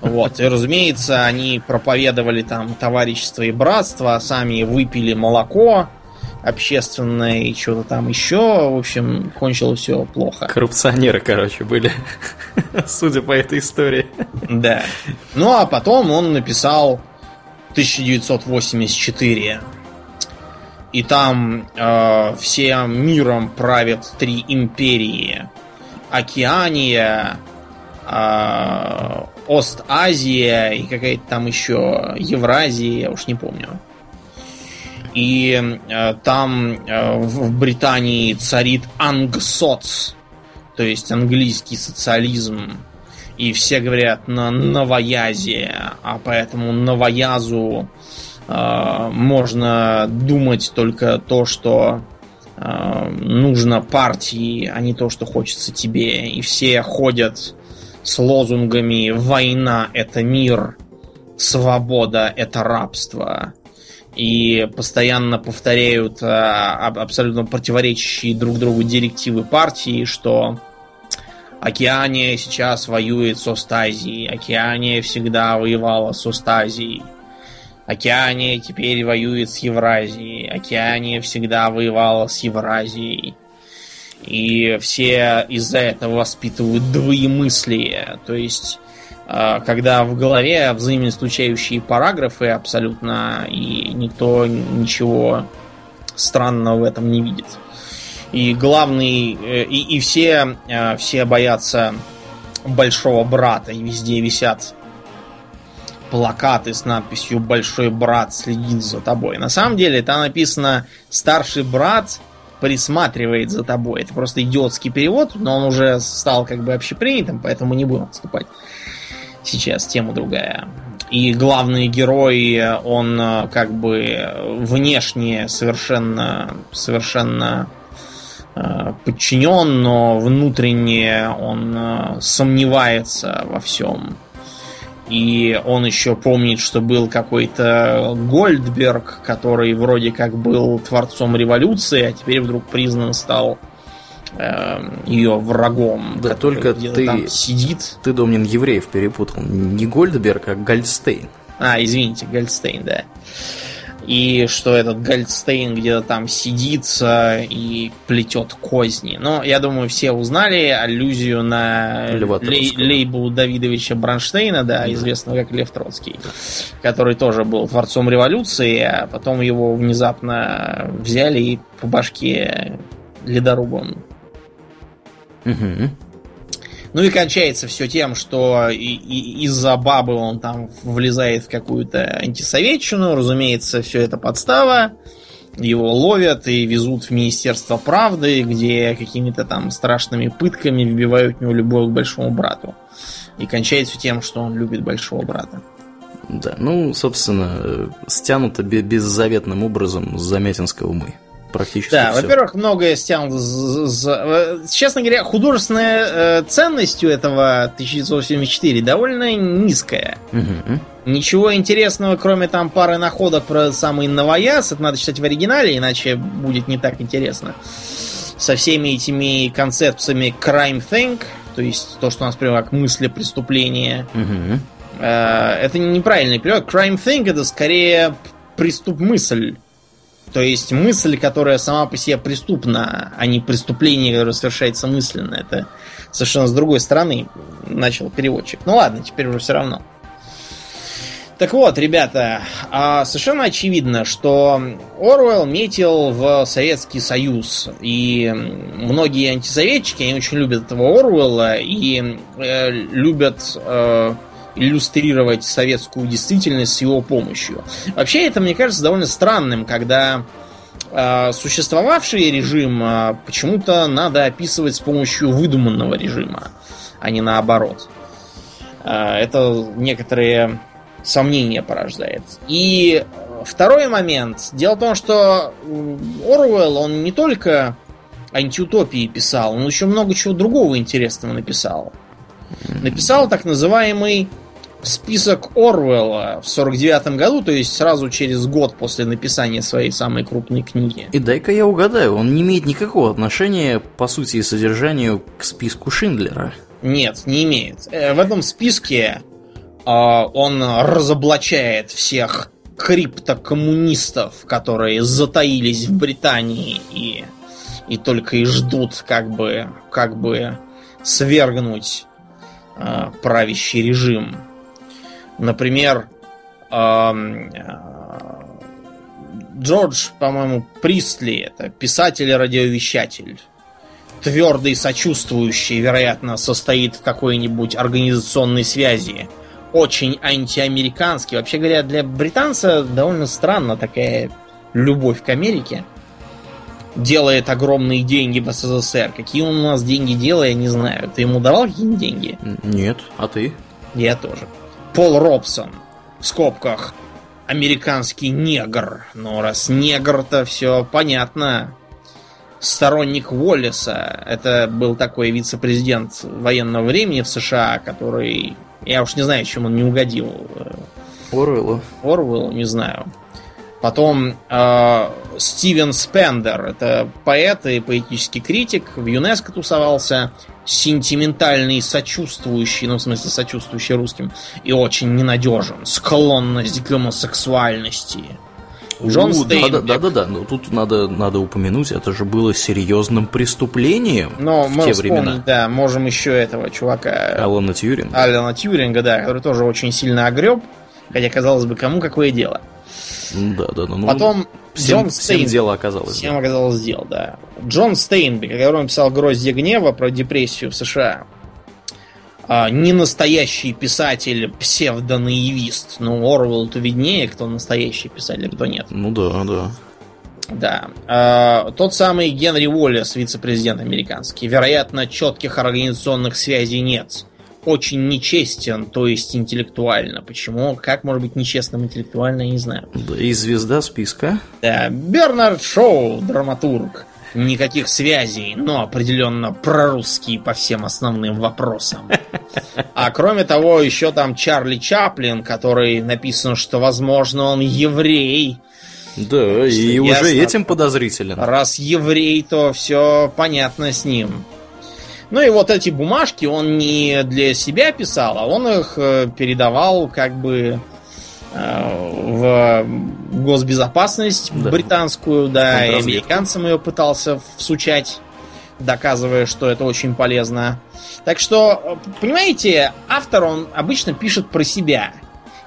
Вот, и разумеется, они проповедовали там товарищество и братство, а сами выпили молоко общественное и что-то там еще. В общем, кончилось все плохо. Коррупционеры, короче, были, судя по этой истории. Да. Ну, а потом он написал 1984 и там э, всем миром правят три империи. Океания, э, Ост-Азия и какая-то там еще Евразия, я уж не помню. И э, там э, в Британии царит ангсоц, то есть английский социализм. И все говорят на новоязе, а поэтому новоязу э, можно думать только то, что э, нужно партии, а не то, что хочется тебе. И все ходят с лозунгами «Война – это мир», «Свобода – это рабство», и постоянно повторяют а, абсолютно противоречащие друг другу директивы партии, что Океания сейчас воюет с Остазией, Океания всегда воевала с Остазией, Океания теперь воюет с Евразией, Океания всегда воевала с Евразией. И все из-за этого воспитывают двоемыслие. То есть, а, когда в голове взаимоисключающие параграфы абсолютно, и никто ничего странного в этом не видит. И главный... Э, и, и все, э, все боятся большого брата, и везде висят плакаты с надписью «Большой брат следит за тобой». На самом деле там написано «Старший брат присматривает за тобой». Это просто идиотский перевод, но он уже стал как бы общепринятым, поэтому не будем отступать. Сейчас тема другая. И главный герой, он э, как бы внешне совершенно, совершенно э, подчинен, но внутренне он э, сомневается во всем. И он еще помнит, что был какой-то Гольдберг, который вроде как был творцом революции, а теперь вдруг признан стал э, ее врагом. Да только ты там сидит. Ты, Домнин, евреев перепутал. Не Гольдберг, а Гольдстейн. А, извините, Гольдстейн, да и что этот Гольдстейн где-то там сидит и плетет козни. Но я думаю, все узнали аллюзию на лей, лейбу Давидовича Бронштейна, да, да, известного как Лев Троцкий, который тоже был творцом революции, а потом его внезапно взяли и по башке ледорубом. Угу. Ну и кончается все тем, что из-за бабы он там влезает в какую-то антисоветчину. Разумеется, все это подстава. Его ловят и везут в Министерство правды, где какими-то там страшными пытками вбивают в него любовь к большому брату. И кончается тем, что он любит большого брата. Да, ну, собственно, стянуто беззаветным образом с Замятинского мы практически Да, во-первых, многое стянуто. Э, честно говоря, художественная э, ценность у этого 1974 довольно низкая. Угу. Ничего интересного, кроме там пары находок про самый новояз, это надо читать в оригинале, иначе будет не так интересно. Со всеми этими концепциями crime think, то есть то, что у нас прямо как мысли преступления. Угу. Э, это неправильный перевод. Crime think это скорее преступ мысль. То есть мысль, которая сама по себе преступна, а не преступление, которое совершается мысленно. Это совершенно с другой стороны начал переводчик. Ну ладно, теперь уже все равно. Так вот, ребята, а, совершенно очевидно, что Оруэлл метил в Советский Союз. И многие антисоветчики, они очень любят этого Оруэлла и э, любят э, иллюстрировать советскую действительность с его помощью. Вообще это, мне кажется, довольно странным, когда э, существовавший режим э, почему-то надо описывать с помощью выдуманного режима, а не наоборот. Э, это некоторые сомнения порождает. И второй момент. Дело в том, что Оруэлл, он не только антиутопии писал, он еще много чего другого интересного написал. Написал так называемый список Орвелла в 49 году, то есть сразу через год после написания своей самой крупной книги. И дай-ка я угадаю, он не имеет никакого отношения, по сути и содержанию, к списку Шиндлера. Нет, не имеет. Э, в этом списке э, он разоблачает всех криптокоммунистов, которые затаились в Британии и, и только и ждут, как бы, как бы свергнуть э, правящий режим. Например, Джордж, по-моему, Пристли, это писатель и радиовещатель. Твердый, сочувствующий, вероятно, состоит в какой-нибудь организационной связи. Очень антиамериканский. Вообще говоря, для британца довольно странно такая любовь к Америке. Делает огромные деньги в СССР. Какие он у нас деньги делает, я не знаю. Ты ему давал какие-нибудь деньги? Нет, а ты? Я тоже. Пол Робсон. В скобках. Американский негр. Ну, раз негр-то все понятно. Сторонник Уоллеса. Это был такой вице-президент военного времени в США, который... Я уж не знаю, чем он не угодил. Оруэллу. Оруэллу, не знаю. Потом э, Стивен Спендер, это поэт и поэтический критик, в ЮНЕСКО тусовался, сентиментальный, сочувствующий, ну, в смысле, сочувствующий русским, и очень ненадежен. Склонность к гомосексуальности. Джон Стейнбек. Да, да, да, но тут надо, надо упомянуть, это же было серьезным преступлением Но в мы те времена. да, можем еще этого чувака, Алана Тьюринга. Алана Тьюринга, да, который тоже очень сильно огреб, хотя, казалось бы, кому какое дело. Да, да, да. Ну, Потом всем, Джон всем Стейн- дело оказалось. Всем оказалось дел, да. Джон Стейнбек, который написал «Гроздья гнева» про депрессию в США. А, не настоящий писатель, псевдонаивист. Ну, Орвелл-то виднее, кто настоящий писатель, а кто нет. Ну да, да. Да. А, тот самый Генри Уоллес, вице-президент американский. Вероятно, четких организационных связей нет. Очень нечестен, то есть интеллектуально. Почему? Как может быть нечестным интеллектуально, я не знаю. Да, И звезда списка. Да, Бернард Шоу, драматург. Никаких связей, но определенно прорусский по всем основным вопросам. А кроме того, еще там Чарли Чаплин, который написано, что, возможно, он еврей. Да, и Ясно. уже этим подозрителен. Раз еврей, то все понятно с ним. Ну и вот эти бумажки он не для себя писал, а он их э, передавал как бы э, в госбезопасность Да. британскую, да, и американцам ее пытался всучать, доказывая, что это очень полезно. Так что, э, понимаете, автор, он обычно пишет про себя.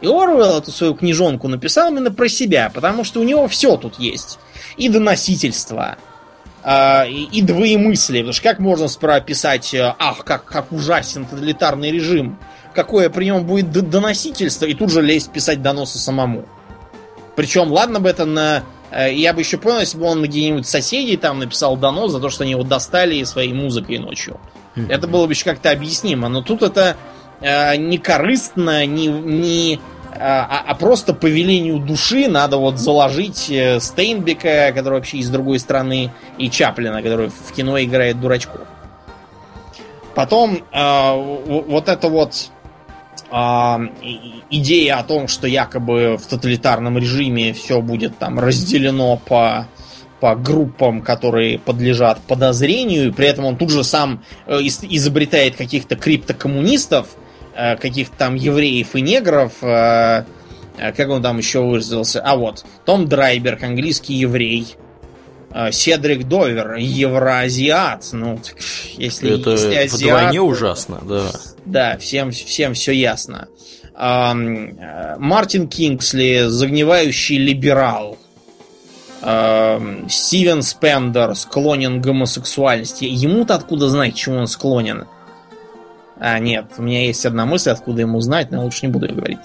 И Оруэлл эту свою книжонку написал именно про себя, потому что у него все тут есть. И доносительство, и, и двоемыслие. Потому что как можно справа писать, э, ах, как, как ужасен тоталитарный режим, какое при нем будет доносительство, и тут же лезть писать доносы самому. Причем, ладно бы это на... э, Я бы еще понял, если бы он на где-нибудь соседей там написал донос за то, что они его достали своей музыкой ночью. Это было бы еще как-то объяснимо. Но тут это э, не корыстно, не, не, а, а просто по велению души надо вот заложить э, Стейнбека, который вообще из другой страны, и Чаплина, который в кино играет дурачков. Потом э, вот это вот а, и- идея о том, что якобы в тоталитарном режиме все будет там разделено по по группам, которые подлежат подозрению, и при этом он тут же сам э, из- изобретает каких-то криптокоммунистов, э, каких-то там евреев и негров, э, э, как он там еще выразился, а вот, Том Драйберг, английский еврей, э, Седрик Довер, евроазиат, ну, так, если, Это если вдвойне азиат, ужасно, да. да, всем, всем все ясно. Э, Мартин Кингсли, загнивающий либерал. Стивен Спендер склонен к гомосексуальности. Ему-то откуда знать, чему он склонен? А, нет, у меня есть одна мысль, откуда ему знать, но лучше не буду ее говорить.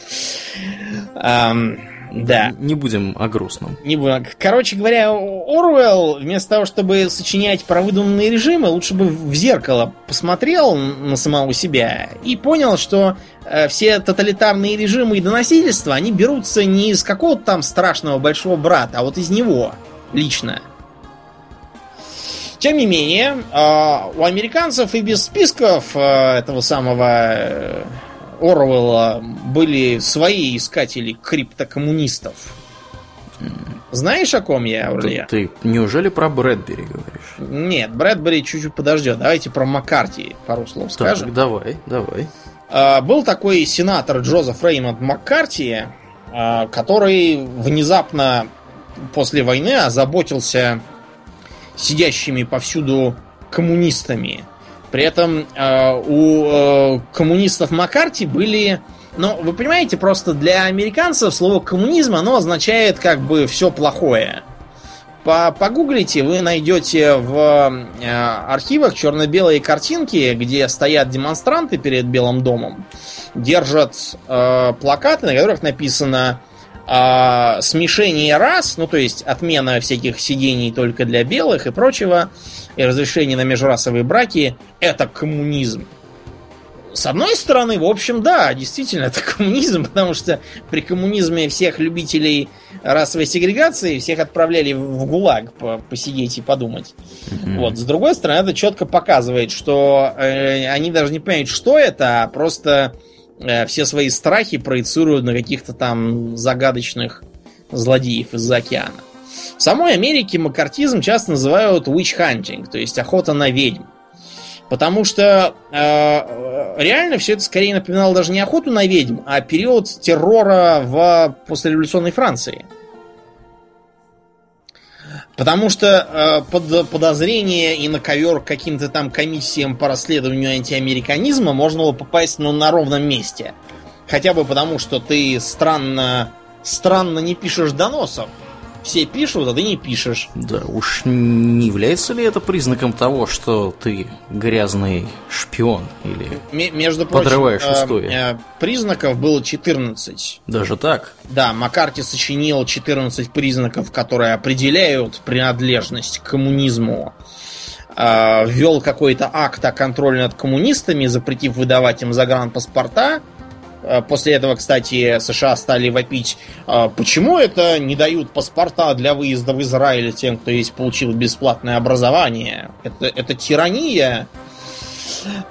Ам, да. Не будем о грустном. Не буду. Короче говоря, Оруэлл, вместо того, чтобы сочинять про выдуманные режимы, лучше бы в зеркало посмотрел на самого себя и понял, что э, все тоталитарные режимы и доносительства, они берутся не из какого-то там страшного большого брата, а вот из него лично. Тем не менее, э, у американцев и без списков э, этого самого э, Оруэлла были свои искатели криптокоммунистов. Знаешь, о ком я, Аурлия? Ты, ты неужели про Брэдбери говоришь? Нет, Брэдбери чуть-чуть подождет. Давайте про Маккарти пару слов скажем. Так, давай, давай. А, Был такой сенатор Джозеф Реймонд Маккарти, а, который внезапно после войны озаботился сидящими повсюду коммунистами. При этом э, у э, коммунистов Маккарти были Но вы понимаете, просто для американцев слово коммунизм, оно означает как бы все плохое. По погуглите, вы найдете в э, архивах черно-белые картинки, где стоят демонстранты перед Белым домом, держат э, плакаты, на которых написано э, смешение рас, ну то есть отмена всяких сидений только для белых и прочего, и разрешение на межрасовые браки, это коммунизм. С одной стороны, в общем, да, действительно, это коммунизм, потому что при коммунизме всех любителей расовой сегрегации всех отправляли в ГУЛАГ посидеть и подумать. Mm-hmm. Вот. С другой стороны, это четко показывает, что э, они даже не понимают, что это, а просто э, все свои страхи проецируют на каких-то там загадочных злодеев из-за океана. В самой Америке макартизм часто называют witch hunting, то есть охота на ведьм. Потому что э, реально все это скорее напоминало даже не охоту на ведьм, а период террора в послереволюционной Франции. Потому что э, под подозрение и на ковер каким-то там комиссиям по расследованию антиамериканизма можно было попасть ну, на ровном месте. Хотя бы потому, что ты странно, странно не пишешь доносов все пишут, а ты не пишешь. Да, уж не является ли это признаком того, что ты грязный шпион или М- между прочим, подрываешь устои? Э, э, признаков было 14. Даже так? Да, Маккарти сочинил 14 признаков, которые определяют принадлежность к коммунизму. Э, ввел какой-то акт о контроле над коммунистами, запретив выдавать им загранпаспорта. Э, после этого, кстати, США стали вопить, «А почему это не дают паспорта для выезда в Израиль тем, кто есть получил бесплатное образование. Это, это тирания.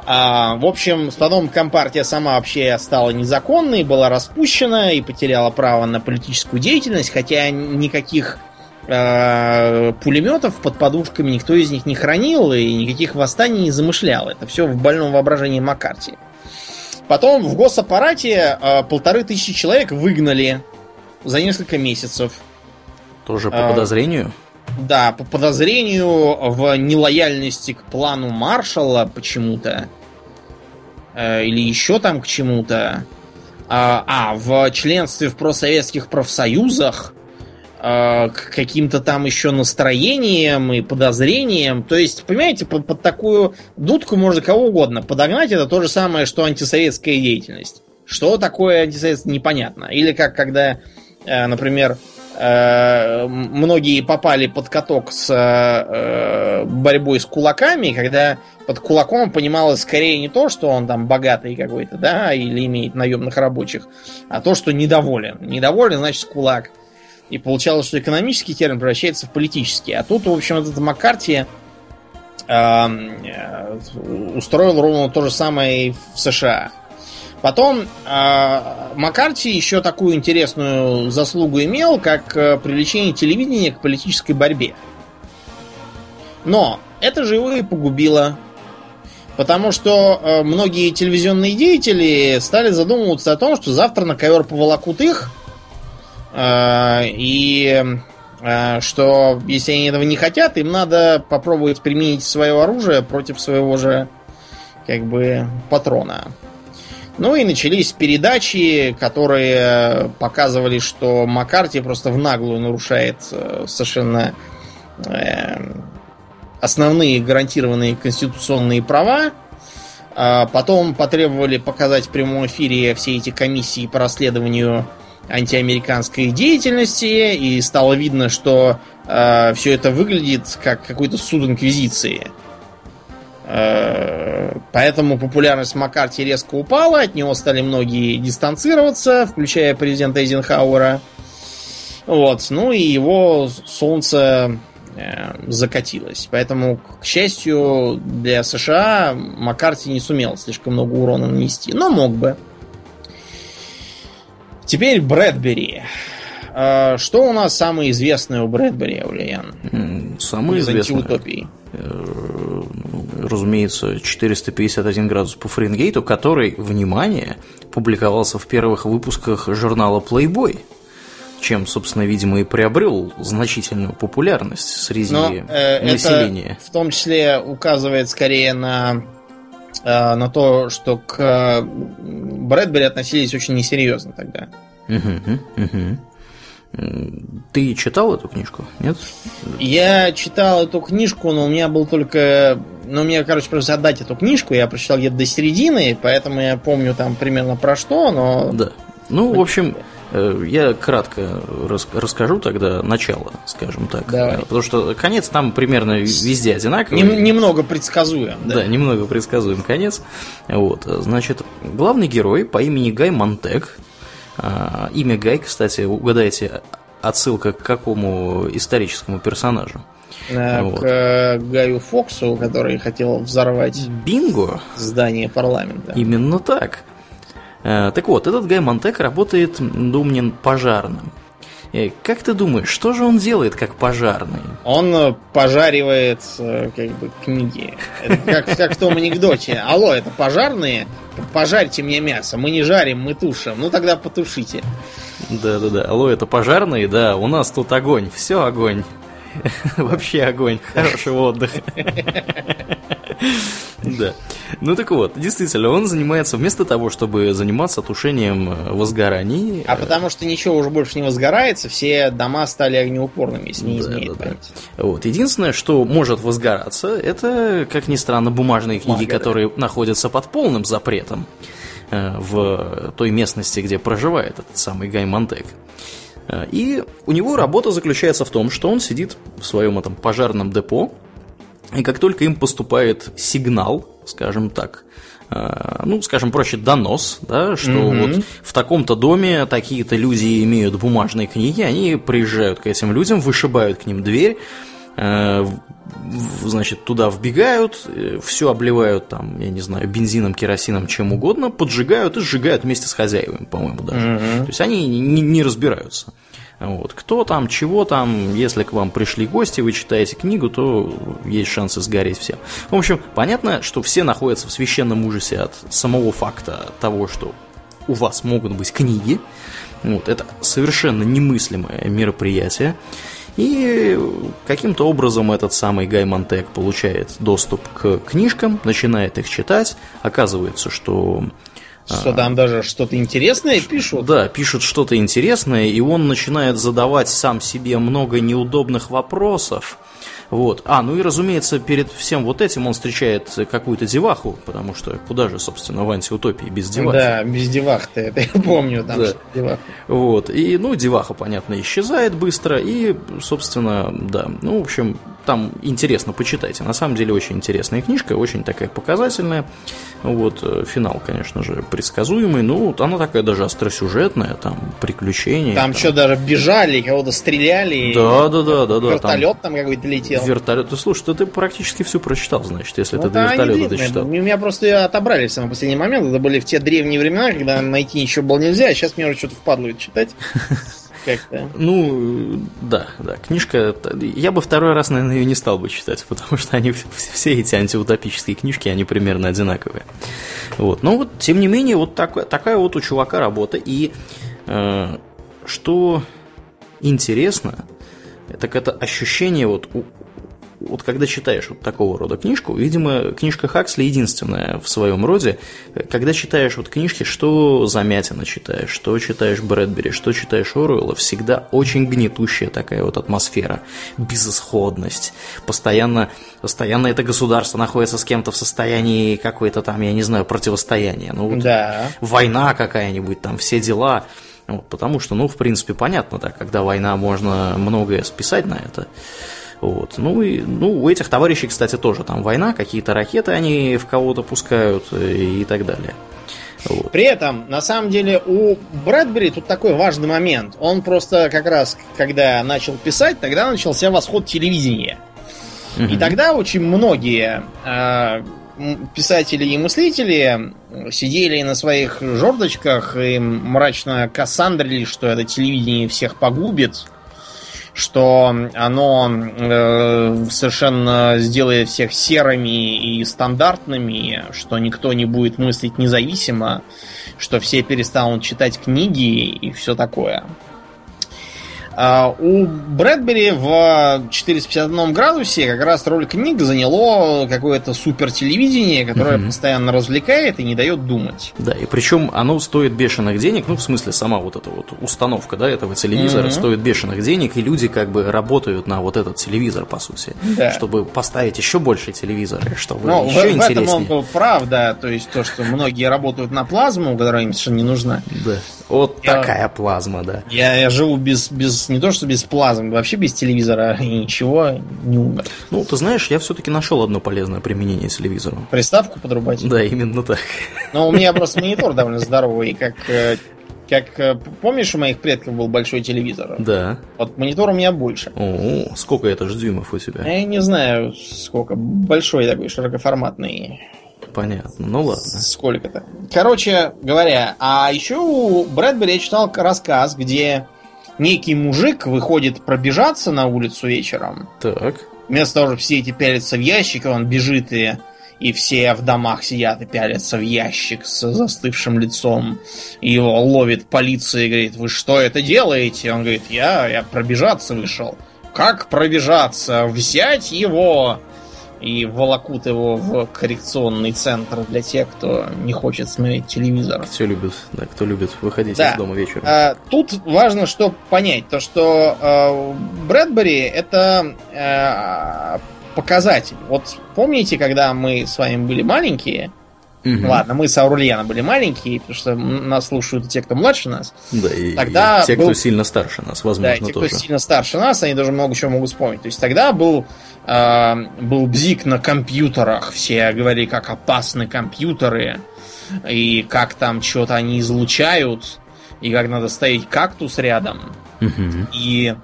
А, в общем, потом Компартия сама вообще стала незаконной, была распущена и потеряла право на политическую деятельность, хотя никаких э, пулеметов под подушками никто из них не хранил и никаких восстаний не замышлял. Это все в больном воображении Маккарти. Потом в госаппарате э, полторы тысячи человек выгнали за несколько месяцев. Тоже по а, подозрению? Да, по подозрению в нелояльности к плану маршала почему-то. Э, или еще там к чему-то. А, а, в членстве в просоветских профсоюзах э, к каким-то там еще настроениям и подозрениям. То есть, понимаете, под, под такую дудку можно кого угодно подогнать. Это то же самое, что антисоветская деятельность. Что такое антисоветство, непонятно. Или как когда, э, например, э, многие попали под каток с э, борьбой с кулаками, когда под кулаком понималось скорее не то, что он там богатый какой-то, да, или имеет наемных рабочих, а то, что недоволен. Недоволен, значит, кулак. И получалось, что экономический термин превращается в политический. А тут, в общем, этот Маккарти э, устроил ровно то же самое и в США. Потом э, Маккарти еще такую интересную заслугу имел, как э, привлечение телевидения к политической борьбе. Но это же его и погубило. Потому что э, многие телевизионные деятели стали задумываться о том, что завтра на ковер поволокут их, и а, что если они этого не хотят, им надо попробовать применить свое оружие против своего же как бы патрона. Ну и начались передачи, которые показывали, что Маккарти просто в наглую нарушает э, совершенно э, основные гарантированные конституционные права. А потом потребовали показать в прямом эфире все эти комиссии по расследованию антиамериканской деятельности, и стало видно, что э, все это выглядит как какой-то суд инквизиции. Э, поэтому популярность Маккарти резко упала, от него стали многие дистанцироваться, включая президента Эйзенхауэра. Вот, ну и его солнце э, закатилось. Поэтому, к счастью, для США Маккарти не сумел слишком много урона нанести, но мог бы. Теперь Брэдбери. А, что у нас самое известное у Брэдбери, Аулиян? Самое известное? Антиутопии. Э, разумеется, 451 градус по Фаренгейту, который, внимание, публиковался в первых выпусках журнала Playboy чем, собственно, видимо, и приобрел значительную популярность среди Но, э, населения. Это в том числе указывает скорее на на то, что к э, Брэдбери относились очень несерьезно тогда. Ты читал эту книжку, нет? Я читал эту книжку, но у меня был только... Ну, мне, короче, просто отдать эту книжку, я прочитал где-то до середины, поэтому я помню там примерно про что, но... Да. Ну, в общем, э, я кратко рас расскажу тогда начало, скажем так. Давай. Потому что конец там примерно везде одинаковый. Нем немного предсказуем. Да. да, немного предсказуем конец. Вот, значит, главный герой по имени Гай Монтек, а, имя Гай, кстати, угадайте, отсылка к какому историческому персонажу? Э, вот. К э, Гаю Фоксу, который хотел взорвать Бинго! здание парламента. Именно так. Э, так вот, этот Гай Монтек работает Думнин пожарным. Как ты думаешь, что же он делает как пожарный? Он пожаривает как бы книги. Это как, как в том анекдоте. Алло, это пожарные? Пожарьте мне мясо. Мы не жарим, мы тушим. Ну тогда потушите. Да-да-да. Алло, это пожарные? Да, у нас тут огонь. Все огонь. Вообще огонь. Хорошего отдыха. Да. Ну так вот, действительно, он занимается вместо того, чтобы заниматься тушением э, возгораний. А потому что ничего уже больше не возгорается, все дома стали огнеупорными, если не изменит да, память. Да. Вот. Единственное, что может возгораться, это, как ни странно, бумажные книги, Бумага, которые да. находятся под полным запретом э, в той местности, где проживает этот самый Гай Монтек. И у него работа заключается в том, что он сидит в своем этом пожарном депо, и как только им поступает сигнал, скажем так, э, ну, скажем проще, донос, да, что mm вот в таком-то доме такие-то люди имеют бумажные книги, они приезжают к этим людям, вышибают к ним дверь, значит, туда вбегают, э, все обливают там, я не знаю, бензином, керосином, чем угодно, поджигают и сжигают вместе с хозяевами, по-моему, даже. mm То есть они не, не разбираются. Вот. Кто там, чего там, если к вам пришли гости, вы читаете книгу, то есть шансы сгореть все. В общем, понятно, что все находятся в священном ужасе от самого факта того, что у вас могут быть книги. Вот, это совершенно немыслимое мероприятие. И каким-то образом этот самый Гай Монтек получает доступ к книжкам, начинает их читать. Оказывается, что что там даже что-то интересное пишут? Да, пишут что-то интересное, и он начинает задавать сам себе много неудобных вопросов. Вот. А, ну и разумеется, перед всем вот этим он встречает какую-то деваху, потому что куда же, собственно, в антиутопии без девахи? Да, без девах-то, это я помню, там да. деваха. Вот. И, ну, деваха, понятно, исчезает быстро, и, собственно, да. Ну, в общем, там интересно, почитайте. На самом деле очень интересная книжка, очень такая показательная. Вот, э, финал, конечно же, предсказуемый. Ну, вот она такая даже остросюжетная, там, приключения. Там, там... что, даже бежали, кого-то стреляли. Да, да, да, да, да. Вертолет там, там какой-то летел. Вертолет. Ты слушай, ты практически всю прочитал, значит, если ну, ты до вертолета дочитал. У меня просто отобрали в самый последний момент. Это были в те древние времена, когда найти ничего было нельзя, а сейчас мне уже что-то впадлует читать. Как-то. Ну, да, да. Книжка. Я бы второй раз, наверное, ее не стал бы читать, потому что они все эти антиутопические книжки, они примерно одинаковые. Вот. Но вот, тем не менее, вот так, такая вот у чувака работа. И э, что интересно, так это ощущение вот у, вот когда читаешь вот такого рода книжку, видимо, книжка Хаксли единственная в своем роде, когда читаешь вот книжки, что Замятина читаешь, что читаешь Брэдбери, что читаешь Оруэлла, всегда очень гнетущая такая вот атмосфера, безысходность, постоянно, постоянно это государство находится с кем-то в состоянии какой-то там, я не знаю, противостояния, ну вот да. война какая-нибудь, там все дела, вот, потому что, ну, в принципе, понятно, да, когда война, можно многое списать на это. Вот. Ну и ну, у этих товарищей, кстати, тоже там война, какие-то ракеты они в кого-то пускают э, и так далее. Вот. При этом, на самом деле, у Брэдбери тут такой важный момент. Он просто как раз, когда начал писать, тогда начался восход телевидения. Угу. И тогда очень многие э, писатели и мыслители сидели на своих жердочках и мрачно кассандрили, что это телевидение всех погубит что оно э, совершенно сделает всех серыми и стандартными, что никто не будет мыслить независимо, что все перестанут читать книги и все такое. А у Брэдбери в 451 градусе как раз роль книг заняло какое-то супер телевидение, которое Мгм. постоянно развлекает и не дает думать. Да, и причем оно стоит бешеных денег, ну, в смысле, сама вот эта вот установка, да, этого телевизора Мгм. стоит бешеных денег, и люди как бы работают на вот этот телевизор, по сути, Да. чтобы поставить еще больше телевизоры, чтобы Ну, в, еще в этом интереснее. он был прав, да. То есть то, что многие работают на плазму, которая им совершенно не нужна. Да. Вот Я- такая плазма, да. Я, я живу без, без, не то что без плазмы, вообще без телевизора и ничего не умер. Ну, ты знаешь, я все-таки нашел одно полезное применение телевизору. Приставку подрубать. Да, именно так. Но у меня просто монитор довольно здоровый, как, э, как э, помнишь, у моих предков был большой телевизор? Да. Вот монитор у меня больше. О, сколько это же дюймов у тебя? Я не знаю, сколько. Большой такой, широкоформатный. Понятно, ну ладно. Сколько-то. Короче говоря, а еще у Брэдбери я читал рассказ, где некий мужик выходит пробежаться на улицу вечером. Так. Вместо того, чтобы все эти пялятся в ящик, он бежит и, и все в домах сидят и пялятся в ящик с застывшим лицом. Его ловит полиция и говорит, вы что это делаете? Он говорит, я, я пробежаться вышел. Как пробежаться? Взять его! И волокут его в коррекционный центр для тех, кто не хочет смотреть телевизор. Все любят, да, кто любит выходить Да. из дома вечером. А, тут важно что понять, то что э, Брэдбери это э, показатель. Вот помните, когда мы с вами были маленькие, Мгм. ладно, мы с Аурлианом были маленькие, потому что нас слушают те, кто младше нас. Да, и, Тогда и те, был- кто сильно старше нас, Да, возможно, и те, тоже. кто сильно старше нас, они даже много чего могут вспомнить. То есть тогда был, э, был бзик на компьютерах. Все говорили, как опасны компьютеры, и как там что-то они излучают, и как надо ставить кактус рядом. Мгм. и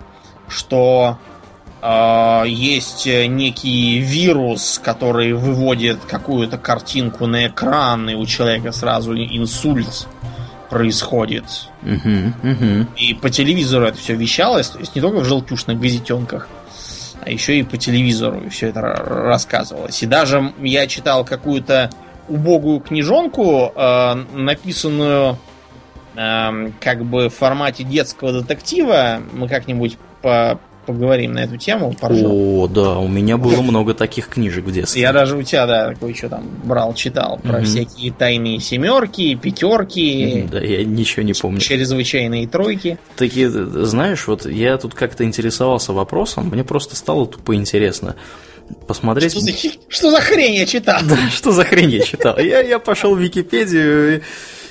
что есть э, некий вирус, который выводит какую-то картинку на экран, и у человека сразу инсульт происходит. Мгм, мгм. И по телевизору это все вещалось, то есть не только в желтушных газетенках, а еще и по телевизору все это ра- рассказывалось. И даже я читал какую-то убогую книжонку, э, написанную эм, как бы в формате детского детектива. Мы как-нибудь по- поговорим на эту тему, поржем. О, да, у меня было много таких книжек в детстве. Я даже у тебя, да, такой что там брал, читал про Мгм. всякие тайные семерки, пятерки, Да, я ничего не помню. чрезвычайные тройки. Такие, знаешь, вот я тут как-то интересовался вопросом, мне просто стало тупо интересно посмотреть. Что за, что за хрень я читал? Да, что за хрень я читал? Я, я пошел в Википедию,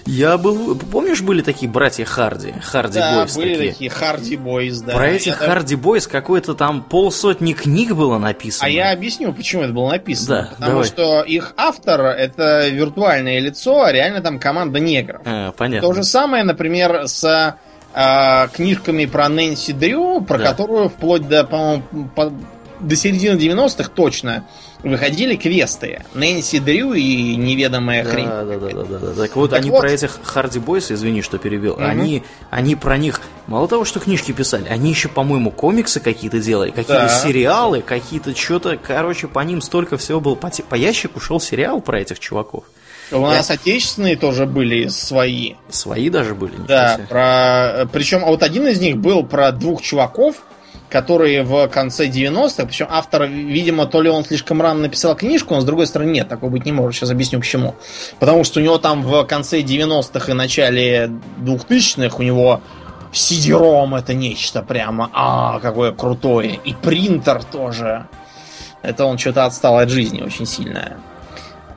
я был... Помнишь, были такие братья Харди? Харди Да, Бойс были такие? такие Харди Бойс, да. Про Я этих так- Харди Бойс какой-то там полсотни книг было написано. А я объясню, почему это было написано. Да, Потому давай. что их автор это виртуальное лицо, а реально там команда негров. А, понятно. То же самое, например, с а, книжками про Нэнси Дрю, про Да. которую вплоть до, по-моему, по- до середины 90-х точно выходили квесты. Нэнси Дрю и неведомая хрень. Да, да, да, да, да, да. Так вот, Так они вот. про этих Харди Бойс, извини, что перебил, Мгм. они, они про них, мало того, что книжки писали, они еще, по-моему, комиксы какие-то делали, какие-то Да. сериалы, какие-то что-то, короче, по ним столько всего было. По, по ящику шел сериал про этих чуваков. У нас отечественные тоже были свои. Свои даже были, Да, про... причем а вот один из них был про двух чуваков, которые в конце 90-х, причем автор, видимо, то ли он слишком рано написал книжку, но с другой стороны нет, такого быть не может. Сейчас объясню почему. Потому что у него там в конце 90-х и начале 2000-х у него CD-ROM это нечто прямо, а, какое крутое. И принтер тоже. Это он что-то отстал от жизни очень сильно.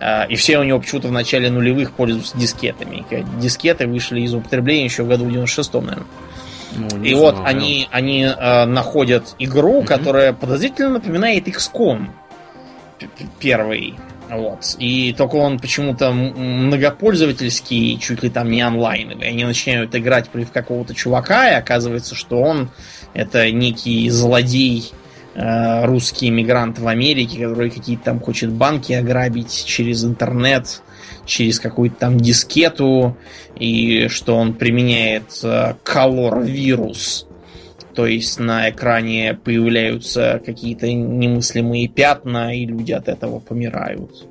А, И все у него почему-то в начале нулевых пользуются дискетами. Дискеты вышли из употребления еще в году в 96-м, наверное. Ну, И вот знаю. они, они э, находят игру, которая подозрительно напоминает XCOM первый. Вот. И только он почему-то многопользовательский, чуть ли там не онлайновый. Они начинают играть против какого-то чувака, и оказывается, что он это некий злодей, э, русский иммигрант в Америке, который какие-то там хочет банки ограбить через интернет, через какую-то там дискету, и что он применяет колор-вирус. То есть на экране появляются какие-то немыслимые пятна, и люди от этого помирают.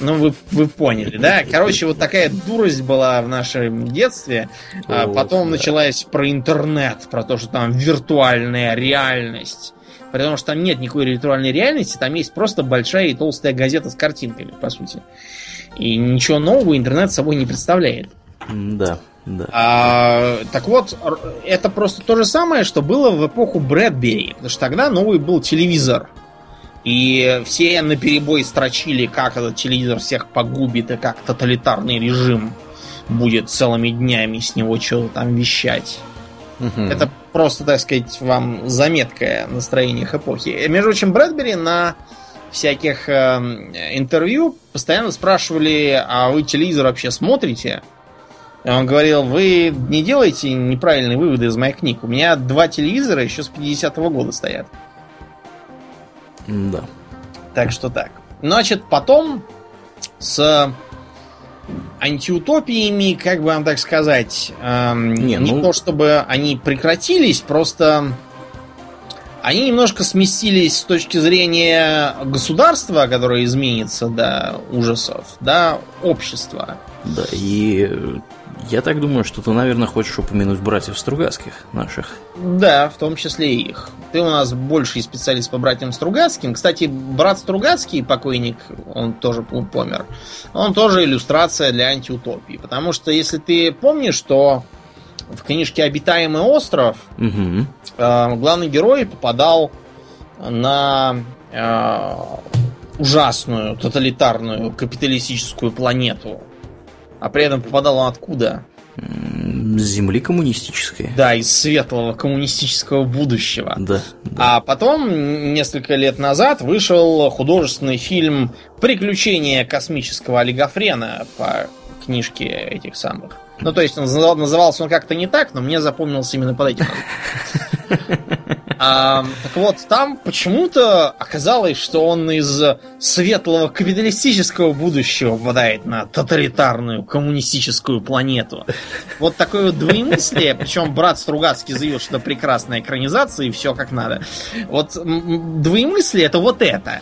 Ну, вы, вы поняли, да? Короче, вот такая дурость была в нашем детстве. А потом да. началась про интернет, про то, что там виртуальная реальность. Потому что там нет никакой виртуальной реальности, там есть просто большая и толстая газета с картинками, по сути. И ничего нового интернет собой не представляет. Да, да. А, так вот, это просто то же самое, что было в эпоху Брэдбери. Потому что тогда новый был телевизор. И все на перебой строчили, как этот телевизор всех погубит, и как тоталитарный режим будет целыми днями с него что-то там вещать. Мгм. Это просто, так сказать, вам заметка о настроениях эпохи. Между прочим, Брэдбери на всяких эм, интервью постоянно спрашивали, а вы телевизор вообще смотрите? И он говорил, вы не делаете неправильные выводы из моих книг. У меня два телевизора еще с 50-го года стоят. Да. Так что так. Значит, потом с антиутопиями, как бы вам так сказать, эм, Не, не ну- то чтобы они прекратились, просто они немножко сместились с точки зрения государства, которое изменится до ужасов, до общества. Да, и э, я так думаю, что ты, наверное, хочешь упомянуть братьев Стругацких наших. Да, в том числе и их. Ты у нас больший специалист по братьям Стругацким. Кстати, брат Стругацкий, покойник, он тоже по- помер. Он тоже иллюстрация для антиутопии. Потому что, если ты помнишь, что в книжке «Обитаемый остров» Угу. э, главный герой попадал на э, ужасную, тоталитарную, капиталистическую планету. А при этом попадал он откуда? Земли коммунистической. Да, из светлого коммунистического будущего. Да. да. А потом, несколько лет назад, вышел художественный фильм «Приключения космического олигофрена» по книжке этих самых. Ну, то есть он называл- назывался он как-то не так, но мне запомнился именно под этим. А, так вот, там почему-то оказалось, что он из светлого капиталистического будущего попадает на тоталитарную коммунистическую планету. Вот такое вот двоемыслие, причем брат Стругацкий заявил, что это прекрасная экранизация и все как надо. Вот двоемыслие это вот это.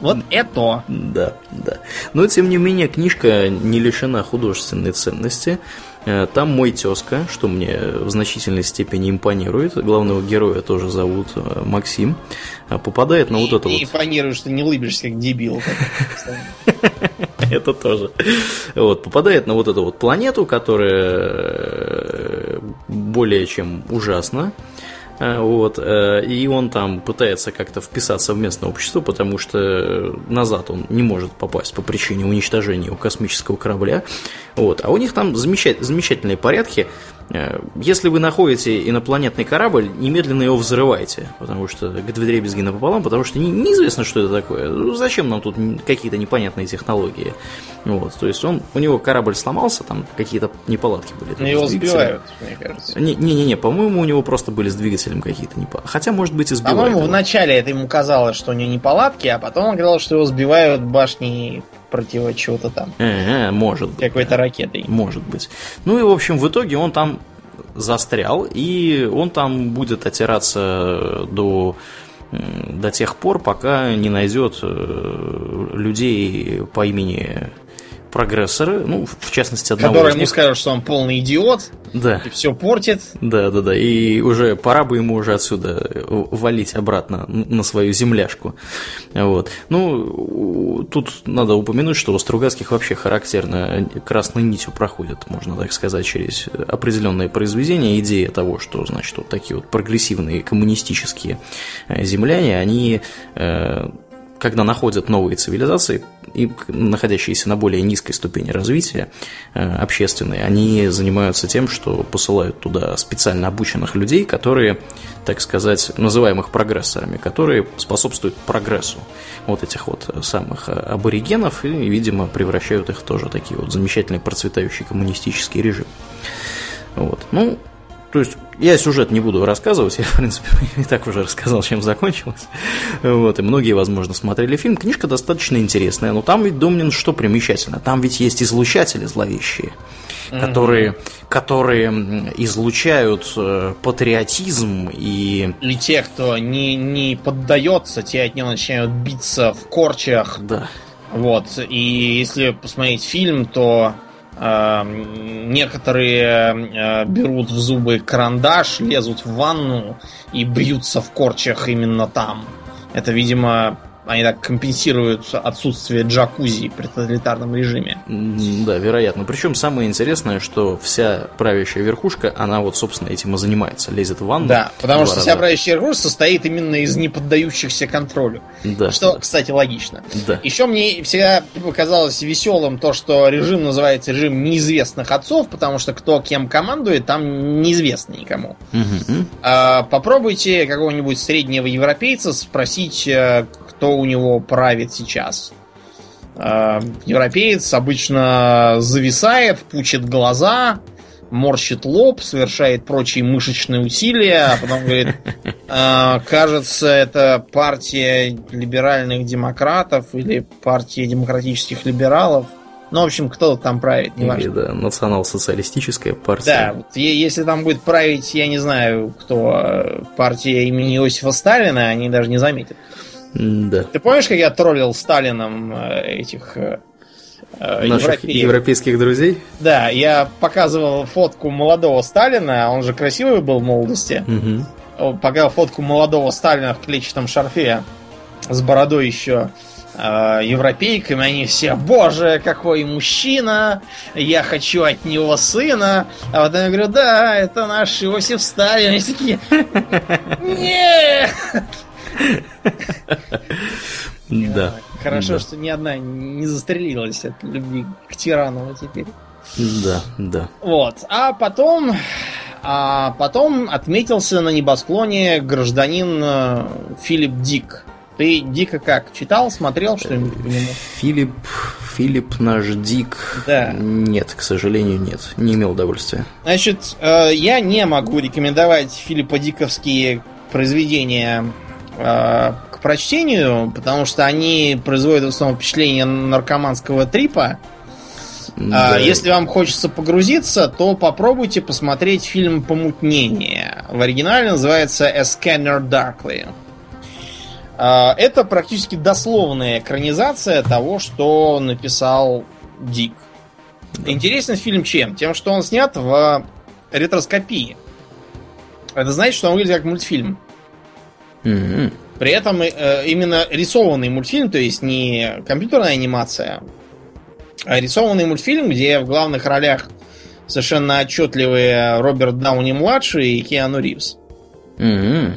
Вот это. Да, да. Но, тем не менее, книжка не лишена художественной ценности. Э, Там мой тезка, что мне в значительной степени импонирует. Главного героя тоже зовут э, Максим. Э, Попадает на вот это и, вот... и планируешь, что не улыбишься, как дебил. Это тоже. Вот, попадает на вот эту вот планету, которая э, более чем ужасна. Э, Вот, э, и он там пытается как-то вписаться в местное общество, потому что назад он не может попасть по причине уничтожения его космического корабля. Вот, а у них там замечательные порядки. Э, Если вы находите инопланетный корабль, немедленно его взрывайте, потому что к вдребезги напополам, потому что не- неизвестно, что это такое. Ну, Зачем нам тут какие-то непонятные технологии? Вот, то есть он, у него корабль сломался, там какие-то неполадки были. Но его сбивают, мне кажется. Не- Не-не-не, по-моему, у него просто были с двигателем какие-то неполадки. Хотя, может быть, и сбивают По-моему, вначале это ему казалось, что у него неполадки, а потом он говорил, что его сбивают башни против чего-то там. Э, э, может быть. Какой-то ракетой. Может быть. Ну и, в общем, в итоге он там застрял, и он там будет отираться до, до тех пор, пока не найдет э, людей по имени прогрессоры, ну, в частности, одного Который ему них. скажут, что он полный идиот Да, и все портит. да, да, да. И уже пора бы ему уже отсюда валить обратно на свою земляшку. Вот. Ну, тут надо упомянуть, что у Стругацких вообще характерно красной нитью проходит, можно так сказать, через определенные произведения. Идея того, что, значит, вот такие вот прогрессивные коммунистические э, земляне, они э, когда находят новые цивилизации, и находящиеся на более низкой ступени развития э, общественной, они занимаются тем, что посылают туда специально обученных людей, которые, так сказать, называемых прогрессорами, которые способствуют прогрессу вот этих вот самых э, аборигенов и, видимо, превращают их в тоже такие вот замечательный процветающий коммунистический режим. Вот. Ну, то есть я сюжет не буду рассказывать, я, в принципе, и так уже рассказал, чем закончилось. Вот, и многие, возможно, смотрели фильм. Книжка достаточно интересная, но там ведь, Домнин, что примечательно? Там ведь есть излучатели зловещие, которые, которые м, излучают э, патриотизм и... Или те, кто не, не поддается, те от него начинают биться в корчах, Да, Вот. И если посмотреть фильм, то некоторые э, берут в зубы карандаш, лезут в ванну и бьются в корчах именно там. Это, видимо, они так компенсируют отсутствие джакузи при тоталитарном режиме. Да, вероятно. Причем самое интересное, что вся правящая верхушка, она вот, собственно, этим и занимается. Лезет в ванну. Да, потому что раза. вся правящая верхушка состоит именно из неподдающихся контролю. Да. Что, да. кстати, логично. Да. Еще мне всегда показалось веселым то, что режим называется режим неизвестных отцов, потому что кто кем командует, там неизвестно никому. Угу. А, попробуйте какого-нибудь среднего европейца спросить, э, кто у него правит сейчас. Э, европеец обычно зависает, пучит глаза, морщит лоб, совершает прочие мышечные усилия, а потом говорит, «Э, кажется, это партия либеральных демократов или партия демократических либералов. Ну, в общем, кто там правит, не важно. да, национал-социалистическая партия. Да, вот если там будет править, я не знаю, кто, э, партия имени Иосифа Сталина, они даже не заметят. Да. Ты помнишь, как я троллил Сталином э, этих э, э, Наших европеев? европейских друзей? Да, я показывал фотку молодого Сталина, он же красивый был в молодости. Угу. Показал фотку молодого Сталина в клетчатом шарфе с бородой еще европейками, они все, боже, какой мужчина, я хочу от него сына. А потом я говорю, да, это наш Иосиф Сталин. И такие, нет! Да. Хорошо, что ни одна не застрелилась от любви к тирану теперь. Да, да. Вот. А потом... А потом отметился на небосклоне гражданин э, Филипп Дик. Ты Дика как? Читал, смотрел что-нибудь по нему? Филипп, Филипп наш Дик. Да. Нет, к сожалению, нет. Не имел удовольствия. Значит, э, я не могу рекомендовать Филиппа Диковские произведения к прочтению, потому что они производят в основном впечатление наркоманского трипа. Да. Если вам хочется погрузиться, то попробуйте посмотреть фильм «Помутнение». В оригинале называется «A Scanner Darkly». Э, это практически дословная экранизация того, что написал Дик. Интересен фильм чем? Тем, что он снят в ретроскопии. Это значит, что он выглядит как мультфильм. Mm-hmm. При этом э, именно рисованный мультфильм, то есть не компьютерная анимация, а рисованный мультфильм, где в главных ролях совершенно отчетливые Роберт Дауни младший и Киану Ривз. Mm-hmm.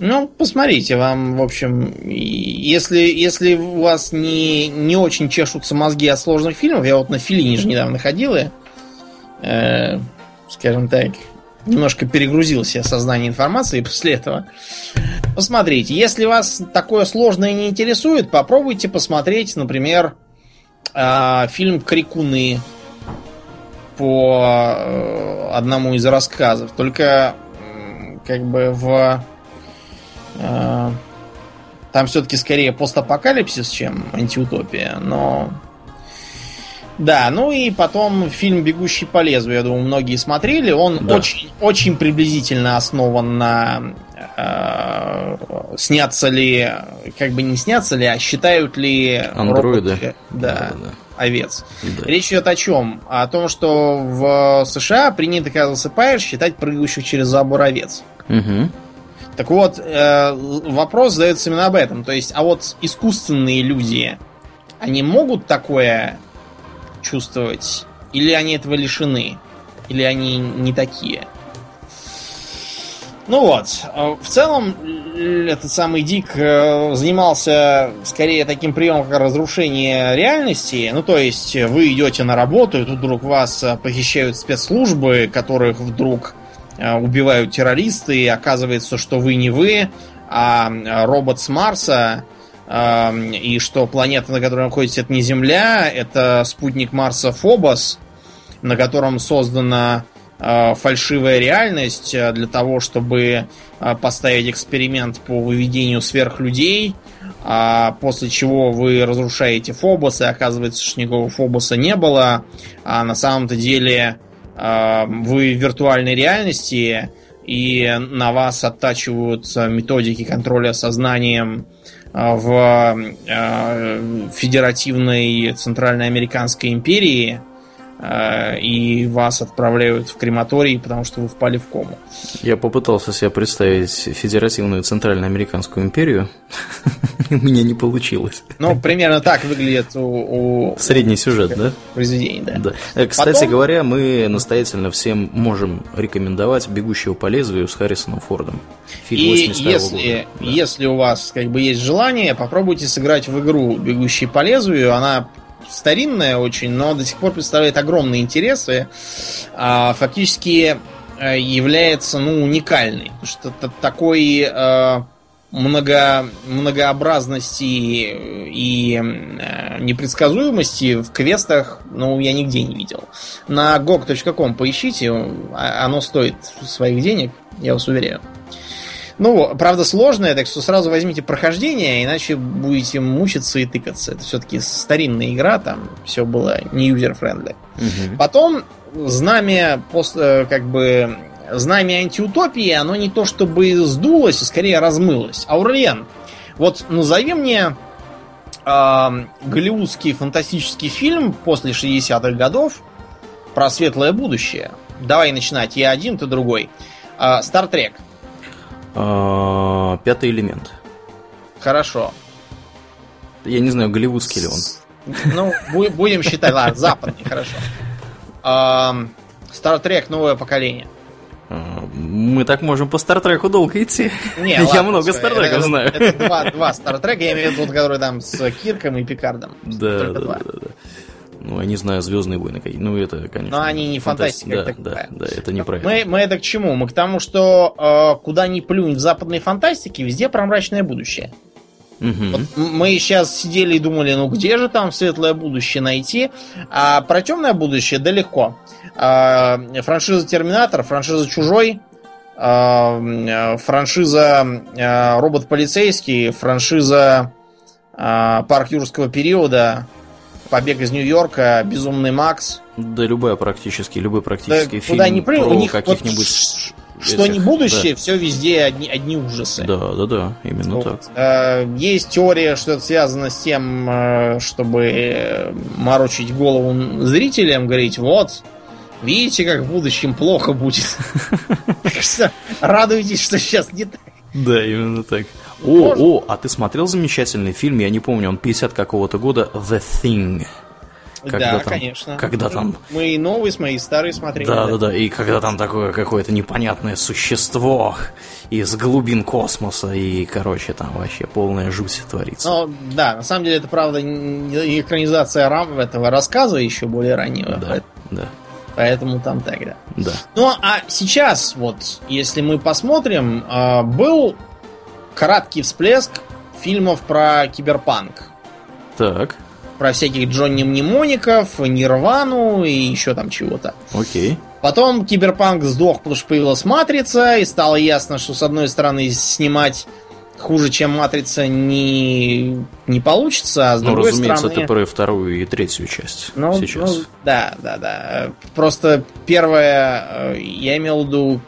Ну, посмотрите, вам, в общем, если, если у вас не, не очень чешутся мозги от сложных фильмов, я вот на Филине же недавно ходил и, э, скажем так, немножко перегрузился сознание информации после этого. Посмотрите, если вас такое сложное не интересует, попробуйте посмотреть, например, э, фильм «Крикуны» по э, одному из рассказов. Только как бы в... Э, там все-таки скорее постапокалипсис, чем антиутопия, но да, ну и потом фильм «Бегущий по лезвию», я думаю, многие смотрели. Он да. очень, очень приблизительно основан на э, снятся ли, как бы не снятся ли, а считают ли андроиды роботы, да, да, да. овец. Да. Речь идет о чем? О том, что в США принято, когда засыпаешь, считать прыгающих через забор овец. Угу. Так вот, э, вопрос задается именно об этом. То есть, а вот искусственные люди, они могут такое чувствовать? Или они этого лишены? Или они не такие? Ну вот, в целом этот самый Дик э, занимался скорее таким приемом, как разрушение реальности. Ну, то есть вы идете на работу, и тут вдруг вас э, похищают спецслужбы, которых вдруг э, убивают террористы, и оказывается, что вы не вы, а робот с Марса, и что планета, на которой находитесь, это не Земля, это спутник Марса Фобос, на котором создана а, фальшивая реальность а, для того, чтобы а, поставить эксперимент по выведению сверхлюдей, а после чего вы разрушаете Фобос, и оказывается, что никакого Фобоса не было, а на самом-то деле вы в виртуальной реальности, и на вас оттачивают методики контроля сознанием в э, федеративной Центральноамериканской империи и вас отправляют в крематорий, потому что вы впали в кому. Я попытался себе представить Федеративную Центральноамериканскую империю. У меня не получилось. Ну, примерно так выглядит у... Средний сюжет, да? Произведений, да. Э, кстати говоря, мы настоятельно всем можем рекомендовать «Бегущего по лезвию» с Харрисоном Фордом. И если, если у вас как бы есть желание, попробуйте сыграть в игру «Бегущий по лезвию». Она старинная очень, но до сих пор представляет огромные интересы. А, фактически э, является ну, уникальной. Потому что такой э, много, многообразности и э, непредсказуемости в квестах, ну, я нигде не видел. На gog.com поищите, оно стоит своих денег, я вас уверяю. Ну, правда, сложная, так что сразу возьмите прохождение, иначе будете мучиться и тыкаться. Это все-таки старинная игра, там все было не user-friendly. Угу. Потом знамя, э, как бы, знамя антиутопии, оно не то чтобы сдулось, а скорее размылось. Аурлиен, вот назови мне э, голливудский фантастический фильм после 60-х годов про светлое будущее. Давай начинать. Я один, ты другой. Стартрек. Э, а, пятый элемент. Хорошо. Я не знаю, голливудский ли он. Ну, будем считать, ладно, западный, хорошо. Стартрек новое поколение. А, мы так можем по Стартреку долго идти. Не, я ладно, много Стартреков знаю. Это два, два Стартрека, я имею в виду, который там с Кирком и Пикардом. Да, да, да, да. Ну, я не знаю, Звездные войны. Ну, это, конечно. Но они не фантастика. Да, да, да, это не про мы, Мы это к чему? Мы к тому, что э, куда ни плюнь в западной фантастике, везде про мрачное будущее. Угу. Вот мы сейчас сидели и думали, ну где же там светлое будущее найти? А про темное будущее далеко. А, франшиза Терминатор, франшиза Чужой, а, франшиза а, Робот Полицейский, франшиза а, Парк Юрского периода, Побег из Нью-Йорка, Безумный Макс. Да, любая практически, любой практический да, фильм куда не про у них каких-нибудь вот, что не будущее, да. все везде одни, одни ужасы. Да, да, да, именно вот. так. Э, есть теория, что это связано с тем, э, чтобы морочить голову зрителям, говорить, вот, видите, как в будущем плохо будет. Радуйтесь, что сейчас не так. Да, именно так. О, о, а ты смотрел замечательный фильм, я не помню, он 50 какого-то года, The Thing. Когда да, там, конечно. Когда там... Мы и новые, с мои старые смотрели. Да, да, да. И когда там такое какое-то непонятное существо из глубин космоса, и, короче, там вообще полная жуть творится. Ну, да, на самом деле это, правда, экранизация рам этого рассказа еще более раннего. Да, да. Поэтому там так, да. Да. Ну, а сейчас, вот, если мы посмотрим, а, был краткий всплеск фильмов про киберпанк. Так. Про всяких Джонни Мнемоников, Нирвану и еще там чего-то. Окей. Потом киберпанк сдох, потому что появилась матрица, и стало ясно, что с одной стороны снимать хуже, чем матрица, не, не получится, а с ну, другой разумеется, стороны... это про вторую и третью часть ну, сейчас. Ну, да, да, да. Просто первое, э, я имел в виду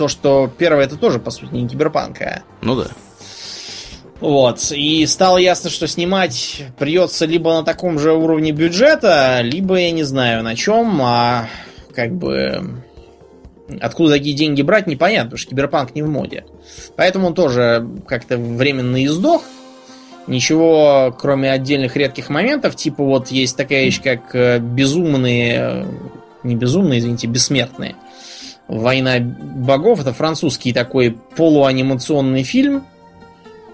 то, что первое это тоже, по сути, не киберпанк, а... Ну да. Вот. И стало ясно, что снимать придется либо на таком же уровне бюджета, либо, я не знаю, на чем, а как бы... Откуда такие деньги брать, непонятно, потому что киберпанк не в моде. Поэтому он тоже как-то временно издох. Ничего, кроме отдельных редких моментов, типа вот есть такая вещь, как э, безумные... Э, не безумные, извините, бессмертные Война богов это французский такой полуанимационный фильм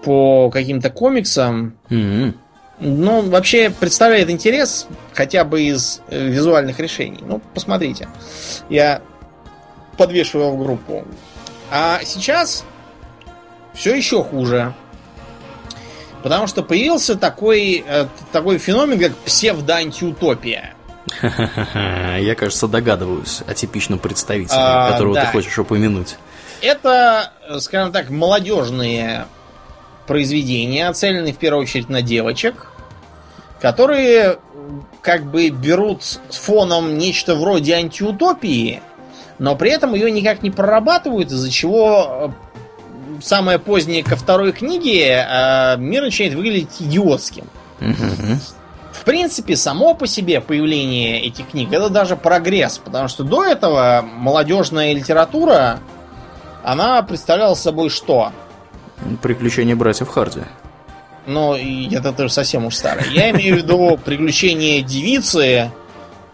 по каким-то комиксам. Mm-hmm. Ну, вообще представляет интерес хотя бы из э, визуальных решений. Ну, посмотрите. Я подвешивал в группу. А сейчас все еще хуже. Потому что появился такой, э, такой феномен, как псевдоантиутопия. Я, кажется, догадываюсь о типичном представителе, а, которого да. ты хочешь упомянуть. Это, скажем так, молодежные произведения, оцеленные в первую очередь на девочек, которые как бы берут с фоном нечто вроде антиутопии, но при этом ее никак не прорабатывают, из-за чего самое позднее ко второй книге э, мир начинает выглядеть идиотским. Мгм. В принципе, само по себе появление этих книг это даже прогресс, потому что до этого молодежная литература, она представляла собой что? Приключения братьев Харди. Ну, это тоже совсем уж старое. Я имею в виду приключения девицы,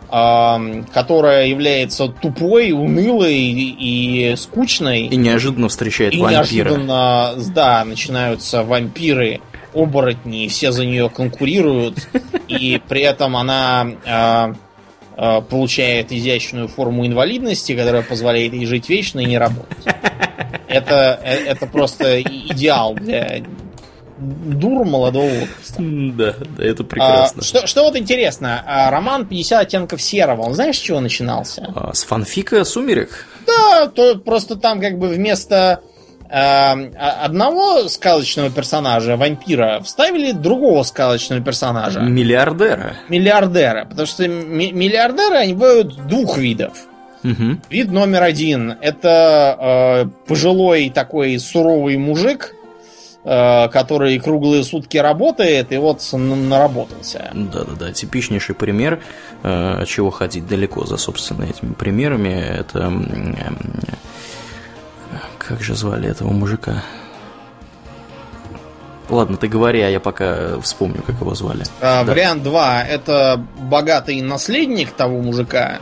которая является тупой, унылой и скучной. И неожиданно встречает И вампира. неожиданно, да, начинаются вампиры, оборотни, все за нее конкурируют, и при этом она а, а, получает изящную форму инвалидности, которая позволяет ей жить вечно и не работать. Это, э- это просто и- идеал для дур молодого возраста. Да, да, это А, прекрасно. что, что вот интересно, а, роман 50 оттенков серого, он знаешь, с чего начинался? А, с фанфика «Сумерек»? Да, то просто там как бы вместо э, а- одного сказочного персонажа, вампира, вставили другого сказочного персонажа, Миллиардера. миллиардера. Потому что ми- миллиардеры, они бывают двух видов. Мгм. Вид номер один это э, пожилой такой суровый мужик, э, который круглые сутки работает и вот наработался. Да-да-да, типичнейший пример, э, чего ходить далеко за, собственно, этими примерами, это... м, Как же звали этого мужика? Ладно, ты говори, а я пока вспомню, как его звали. А, Да. Вариант 2 это богатый наследник того мужика,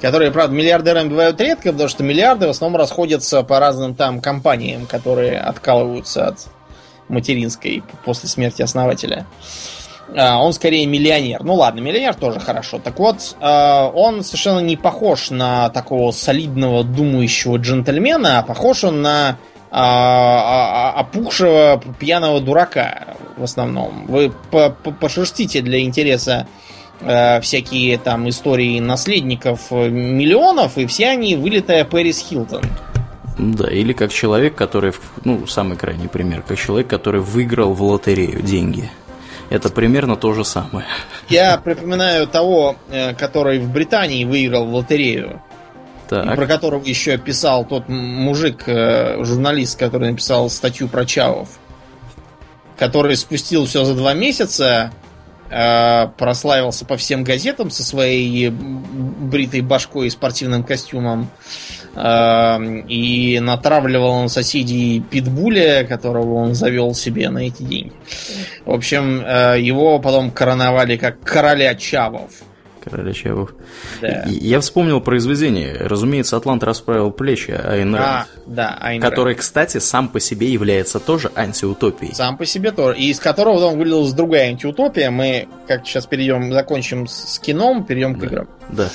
которые, правда, миллиардерами бывают редко, потому что миллиарды в основном расходятся по разным там компаниям, которые откалываются от материнской после смерти основателя. А, Он скорее миллионер. Ну ладно, миллионер тоже хорошо. Так вот, а, он совершенно не похож на такого солидного, думающего джентльмена, а похож он на а, а, опухшего пьяного дурака в основном. Вы по- по- пошерстите для интереса всякие там истории наследников миллионов, и все они вылитая Пэрис Хилтон. Да, или как человек, который, ну, самый крайний пример, как человек, который выиграл в лотерею деньги. Это примерно то же самое. Я припоминаю того, э, который в Британии выиграл в лотерею. Так, про которого еще писал тот мужик, э, журналист, который написал статью про Чавов. Который спустил все за два месяца, э, прославился по всем газетам со своей бритой башкой и спортивным костюмом. Э, И натравливал на соседей питбуля, которого он завел себе на эти деньги. В общем, э, его потом короновали как короля Чавов. короля Чавов. Да. Я вспомнил произведение. Разумеется, Атлант расправил плечи, Айн А, да, Айн который, кстати, сам по себе является тоже антиутопией. Сам по себе тоже. И из которого потом вылилась другая антиутопия. Мы, как сейчас перейдем, закончим с кином, перейдем к Да. играм. Да, да,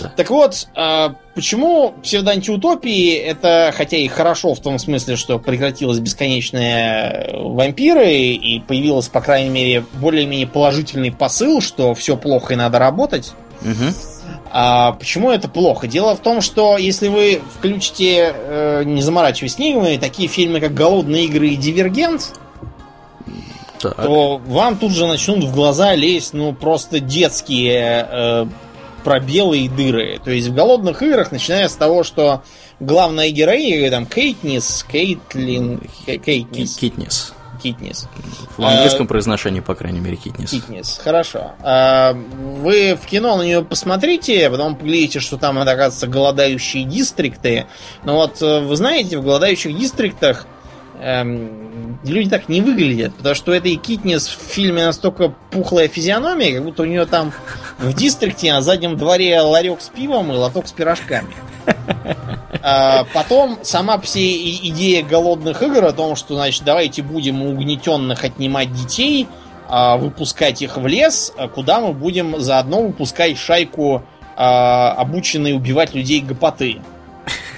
да. Так вот, а, почему псевдоантиутопии это, хотя и хорошо в том смысле, что прекратилась бесконечные вампиры и появилось, по крайней мере, более-менее положительный посыл, что все плохо и надо работать. Мгм. А почему это плохо? Дело в том, что если вы включите, э, не заморачиваясь книгами, такие фильмы, как «Голодные игры» и «Дивергент», Так. то вам тут же начнут в глаза лезть, ну, просто детские э, пробелы и дыры. То есть в голодных играх, начиная с того, что главная героиня, там, Кейтнис, Кейтлин, Кей- Кейтнис, Китнес. Китнис, В английском произношении, по крайней мере, Китнес. Китнис, хорошо. А, Вы в кино на нее посмотрите, а потом поглядите, что там, оказывается, голодающие дистрикты. Но вот э, вы знаете, в голодающих дистриктах эм, люди так не выглядят, потому что у этой Китнис в фильме настолько пухлая физиономия, как будто у нее там в дистрикте на заднем дворе ларек с пивом и лоток с пирожками. А, Потом сама и- идея голодных игр о том, что, значит, давайте будем у угнетенных отнимать детей, а, выпускать их в лес, а куда мы будем заодно выпускать шайку обученной убивать людей гопоты.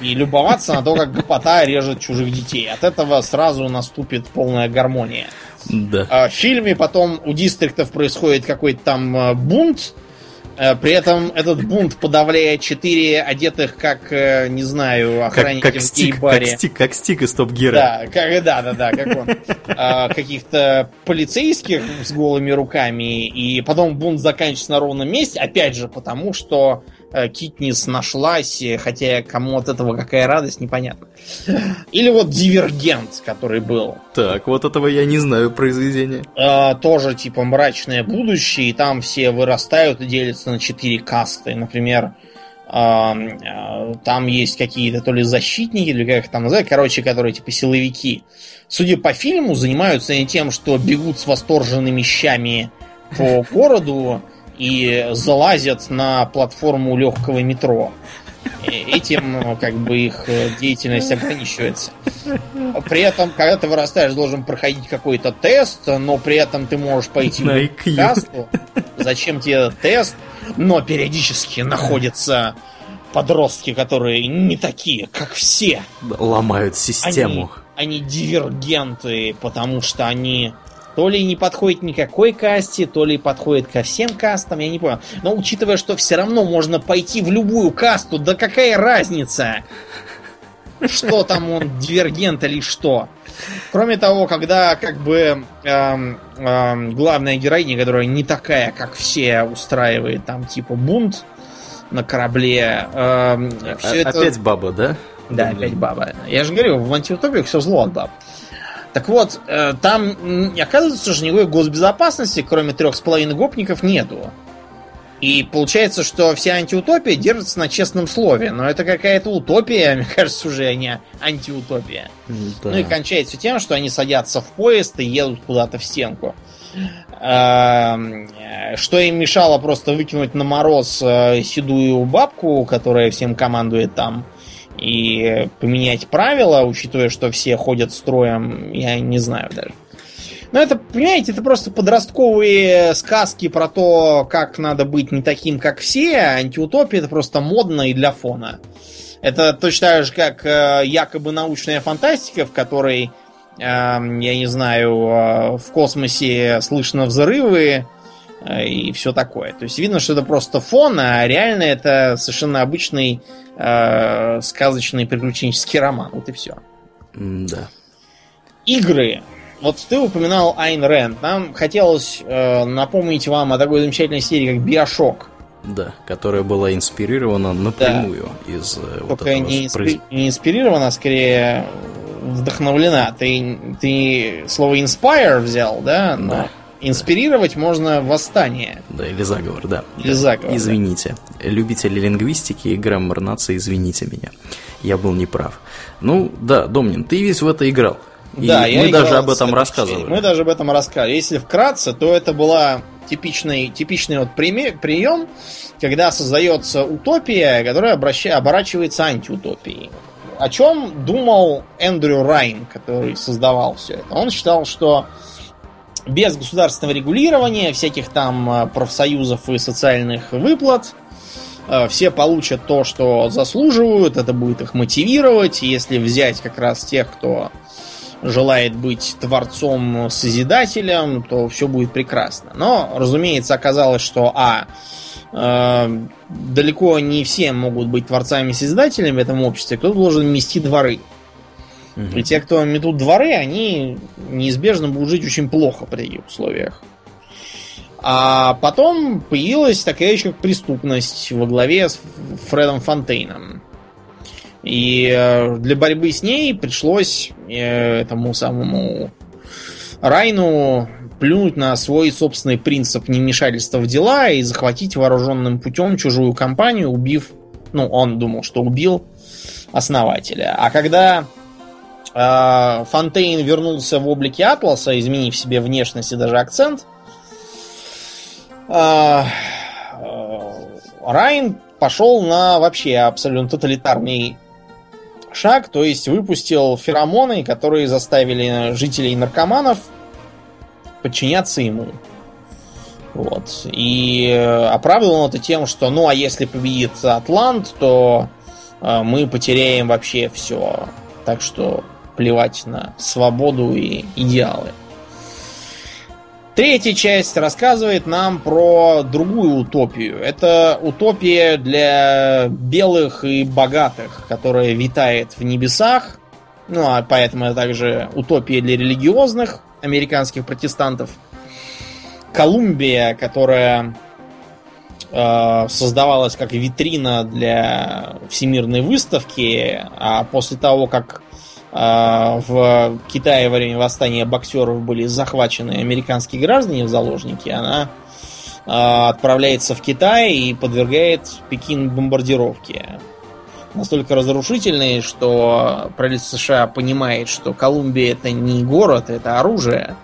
И любоваться на то, как гопота режет чужих детей. От этого сразу наступит полная гармония. Да. А В фильме потом у дистриктов происходит какой-то там э, бунт. Э, При этом этот бунт подавляет четыре одетых, как, э, не знаю, Как, охранники как, в стик, гей-баре. как, стик, как стик из Топ Гира. Да, как, да, да, да, как он. А, каких-то полицейских с голыми руками. И потом бунт заканчивается на ровном месте. Опять же, потому что Китнис нашлась, хотя кому от этого какая радость, непонятно. Или вот Дивергент, который был. Так, вот этого я не знаю произведения. Э, тоже типа мрачное будущее, и там все вырастают и делятся на четыре касты. Например, там есть какие-то то ли защитники, или как их там называют, короче, которые типа силовики. Судя по фильму, занимаются они тем, что бегут с восторженными щами по городу и залазят на платформу легкого метро. Этим как бы их деятельность ограничивается. При этом, когда ты вырастаешь, должен проходить какой-то тест, но при этом ты можешь пойти в касту. Зачем тебе этот тест? Но периодически находятся подростки, которые не такие, как все. Ломают систему. Они, они дивергенты, потому что они то ли не подходит никакой касте, то ли подходит ко всем кастам, я не понял. Но учитывая, что все равно можно пойти в любую касту, да какая разница? Что там он, дивергент или что? Кроме того, когда как бы эм, эм, главная героиня, которая не такая, как все, устраивает там типа бунт на корабле. Эм, а, это... Опять баба, да? Да, опять баба. Я же говорю, в антиутопиях все зло от баб. Так вот, э, там, оказывается, что никакой госбезопасности, кроме трех с половиной гопников, нету. И получается, что вся антиутопия держится на честном слове. Но это какая-то утопия, мне кажется, уже не антиутопия. Да. Ну и кончается тем, что они садятся в поезд и едут куда-то в стенку. Эм, что им мешало просто выкинуть на мороз э, седую бабку, которая всем командует там и поменять правила, учитывая, что все ходят строем, я не знаю даже. Но это, понимаете, это просто подростковые сказки про то, как надо быть не таким, как все. Антиутопия это просто модно и для фона. Это точно так же, как э, якобы научная фантастика, в которой, э, я не знаю, э, в космосе слышно взрывы, и все такое. То есть видно, что это просто фон, а реально это совершенно обычный э, сказочный приключенческий роман. Вот и все. Да. Игры. Вот ты упоминал Айн Рэнд. Нам хотелось э, напомнить вам о такой замечательной серии, как Биошок. Да, которая была инспирирована напрямую да. из э, Только вот этого не, инспи- не инспирирована, а скорее вдохновлена. Ты, ты слово inspire взял, да? Но... Да Инспирировать можно восстание. Да, или заговор, да. Или заговор. Извините. Да. Любители лингвистики и граммар нации, извините меня. Я был неправ. Ну, да, Домнин, ты весь в это играл. И да, мы даже об этом рассказывали. Мы даже об этом рассказывали. Если вкратце, то это была типичный, типичный вот прием, когда создается утопия, которая обраща, оборачивается антиутопией. О чем думал Эндрю Райн, который создавал все это? Он считал, что без государственного регулирования, всяких там э, профсоюзов и социальных выплат, э, все получат то, что заслуживают, это будет их мотивировать. Если взять как раз тех, кто желает быть творцом-созидателем, то все будет прекрасно. Но, разумеется, оказалось, что А. Э, далеко не все могут быть творцами-созидателями в этом обществе, кто должен мести дворы. Угу. И те, кто метут дворы, они неизбежно будут жить очень плохо при таких условиях. А потом появилась такая как преступность во главе с Фредом Фонтейном. И э, для борьбы с ней пришлось э, этому самому Райну плюнуть на свой собственный принцип невмешательства в дела и захватить вооруженным путем чужую компанию, убив... Ну, он думал, что убил основателя. А когда Фонтейн вернулся в облике Атласа, изменив себе внешность и даже акцент. А, а, Райн пошел на вообще абсолютно тоталитарный шаг, то есть выпустил феромоны, которые заставили жителей наркоманов подчиняться ему. Вот. И оправдывал он это тем, что ну а если победит Атлант, то мы потеряем вообще все. Так что плевать на свободу и идеалы. Третья часть рассказывает нам про другую утопию. Это утопия для белых и богатых, которая витает в небесах. Ну, а поэтому это также утопия для религиозных американских протестантов. Колумбия, которая э, создавалась как витрина для всемирной выставки, а после того, как в Китае во время восстания боксеров были захвачены американские граждане в заложники, она э, отправляется в Китай и подвергает Пекин бомбардировке. Настолько разрушительные, что правительство США понимает, что Колумбия это не город, это оружие,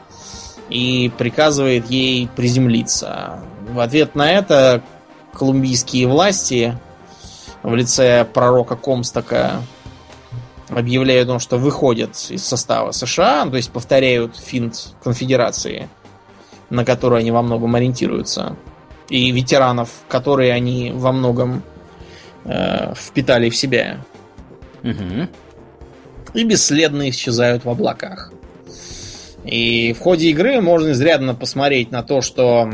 и приказывает ей приземлиться. В ответ на это колумбийские власти в лице пророка Комстока объявляют о том, что выходят из состава США, то есть повторяют финт конфедерации, на которую они во многом ориентируются, и ветеранов, которые они во многом э, впитали в себя. Угу. И бесследно исчезают в облаках. И в ходе игры можно изрядно посмотреть на то, что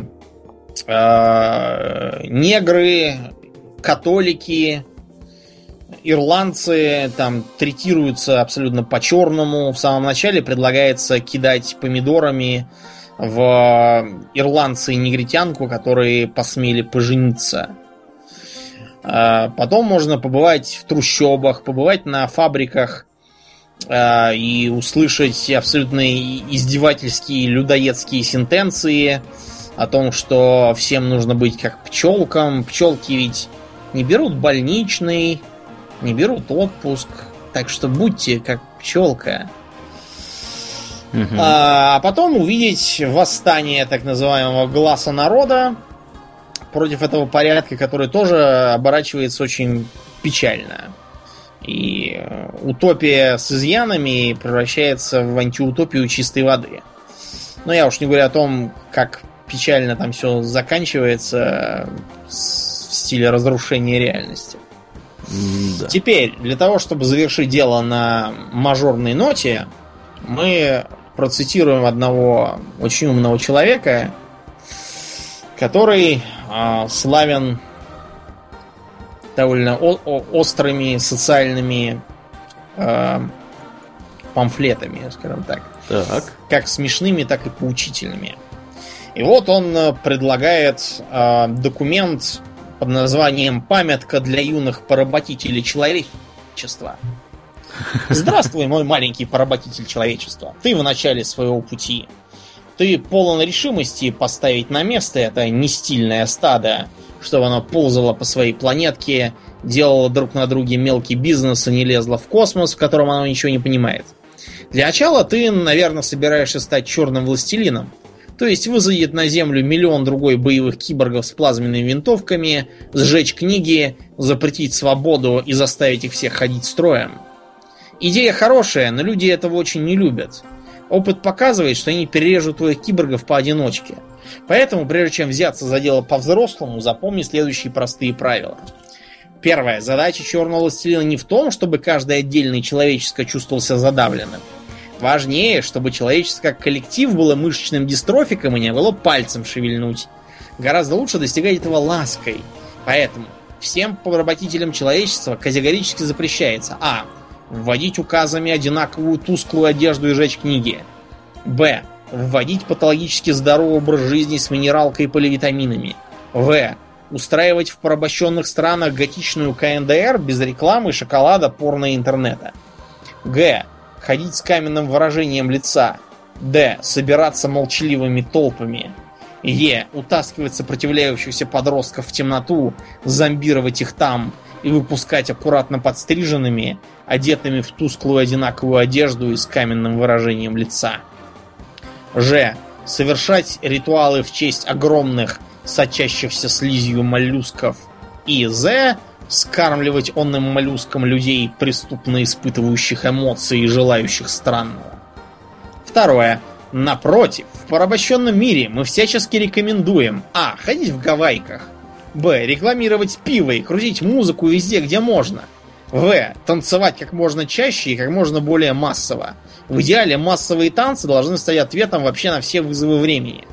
э, негры, католики, ирландцы там третируются абсолютно по-черному. В самом начале предлагается кидать помидорами в ирландца и негритянку, которые посмели пожениться. Э, потом можно побывать в трущобах, побывать на фабриках э, и услышать абсолютно издевательские людоедские сентенции о том, что всем нужно быть как пчелкам. Пчелки ведь не берут больничный, не берут отпуск. Так что будьте как пчелка. Угу. А, а потом увидеть восстание так называемого глаза народа против этого порядка, который тоже оборачивается очень печально. И э, утопия с изъянами превращается в антиутопию чистой воды. Но я уж не говорю о том, как печально там все заканчивается в стиле разрушения реальности. Да. Теперь, для того, чтобы завершить дело на мажорной ноте, мы процитируем одного очень умного человека, который э, славен довольно о- о- острыми социальными э, памфлетами, скажем так. Так. Как смешными, так и поучительными. И вот он э, предлагает э, документ под названием «Памятка для юных поработителей человечества». Здравствуй, мой маленький поработитель человечества. Ты в начале своего пути. Ты полон решимости поставить на место это нестильное стадо, чтобы оно ползало по своей планетке, делало друг на друге мелкий бизнес и не лезло в космос, в котором оно ничего не понимает. Для начала ты, наверное, собираешься стать черным властелином. То есть высадить на Землю миллион другой боевых киборгов с плазменными винтовками, сжечь книги, запретить свободу и заставить их всех ходить строем. Идея хорошая, но люди этого очень не любят. Опыт показывает, что они перережут твоих киборгов поодиночке. Поэтому, прежде чем взяться за дело по-взрослому, запомни следующие простые правила. Первое. Задача черного властелина не в том, чтобы каждый отдельный человеческое чувствовался задавленным. Важнее, чтобы человеческое как коллектив было мышечным дистрофиком и не было пальцем шевельнуть. Гораздо лучше достигать этого лаской. Поэтому всем поработителям человечества категорически запрещается А. Вводить указами одинаковую тусклую одежду и жечь книги. Б. Вводить патологически здоровый образ жизни с минералкой и поливитаминами. В. Устраивать в порабощенных странах готичную КНДР без рекламы, шоколада, порно и интернета. Г. Ходить с каменным выражением лица. Д. Собираться молчаливыми толпами. Е. Утаскивать сопротивляющихся подростков в темноту, зомбировать их там и выпускать аккуратно подстриженными, одетыми в тусклую одинаковую одежду и с каменным выражением лица. Ж. Совершать ритуалы в честь огромных, сочащихся слизью моллюсков. И З. Скармливать онным моллюскам людей, преступно испытывающих эмоции и желающих странного. Второе. Напротив, в порабощенном мире мы всячески рекомендуем А. Ходить в гавайках. Б. Рекламировать пиво и крутить музыку везде, где можно. В. Танцевать как можно чаще и как можно более массово. В идеале массовые танцы должны стать ответом вообще на все вызовы времени.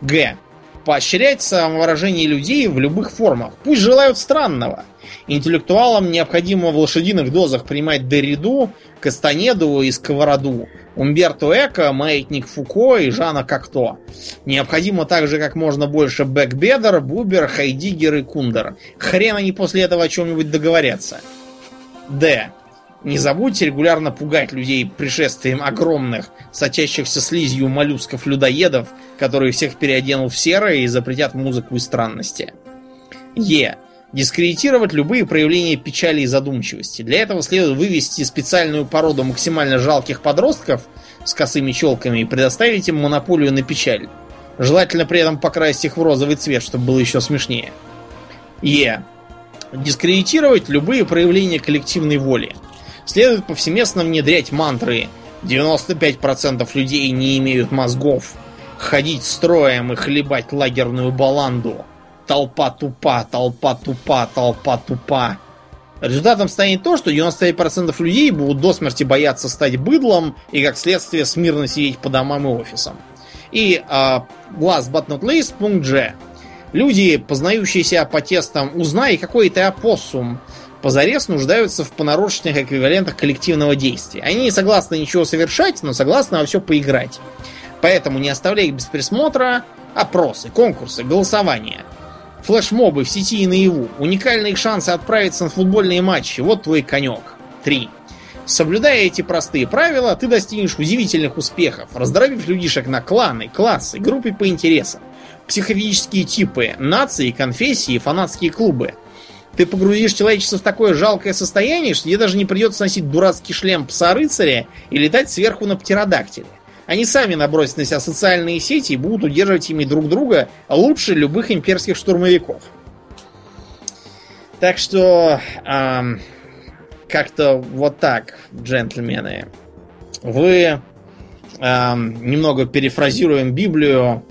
Г. Поощрять самовыражение людей в любых формах. Пусть желают странного. Интеллектуалам необходимо в лошадиных дозах принимать Дериду, Кастанеду и Сковороду, Умберто Эко, Маятник Фуко и Жана Кокто. Необходимо также как можно больше Бэкбедер, Бубер, Хайдигер и Кундер. Хрен они после этого о чем-нибудь договорятся. Д. Не забудьте регулярно пугать людей пришествием огромных, сочащихся слизью моллюсков-людоедов, которые всех переоденут в серое и запретят музыку и странности. Е. Дискредитировать любые проявления печали и задумчивости. Для этого следует вывести специальную породу максимально жалких подростков с косыми челками и предоставить им монополию на печаль. Желательно при этом покрасить их в розовый цвет, чтобы было еще смешнее. Е. Дискредитировать любые проявления коллективной воли. Следует повсеместно внедрять мантры 95% людей не имеют мозгов, ходить строем и хлебать лагерную баланду – толпа тупа, толпа тупа, толпа тупа. Результатом станет то, что 95% людей будут до смерти бояться стать быдлом и, как следствие, смирно сидеть по домам и офисам. И э, last but not least, пункт G. Люди, познающиеся по тестам «Узнай, какой ты опоссум», позарез нуждаются в понарошенных эквивалентах коллективного действия. Они не согласны ничего совершать, но согласны во все поиграть. Поэтому не оставляй их без присмотра. Опросы, конкурсы, голосования – Флешмобы в сети и наяву. Уникальные шансы отправиться на футбольные матчи. Вот твой конек. 3. Соблюдая эти простые правила, ты достигнешь удивительных успехов, раздробив людишек на кланы, классы, группы по интересам, психофизические типы, нации, конфессии, фанатские клубы. Ты погрузишь человечество в такое жалкое состояние, что тебе даже не придется носить дурацкий шлем пса-рыцаря и летать сверху на птеродактиле. Они сами набросят на себя социальные сети и будут удерживать ими друг друга лучше любых имперских штурмовиков. Так что эм, как-то вот так, джентльмены. Вы эм, немного перефразируем Библию.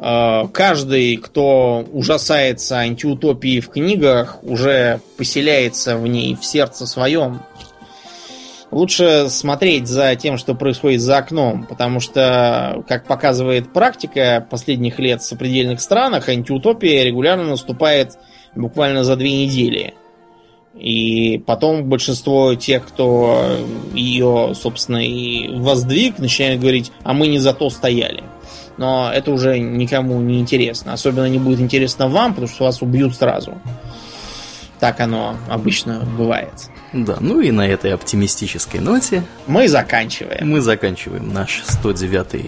Э, каждый, кто ужасается антиутопии в книгах, уже поселяется в ней в сердце своем лучше смотреть за тем, что происходит за окном, потому что, как показывает практика последних лет в сопредельных странах, антиутопия регулярно наступает буквально за две недели. И потом большинство тех, кто ее, собственно, и воздвиг, начинают говорить, а мы не за то стояли. Но это уже никому не интересно. Особенно не будет интересно вам, потому что вас убьют сразу. Так оно обычно бывает. Да, ну и на этой оптимистической ноте мы заканчиваем. Мы заканчиваем наш 109 э,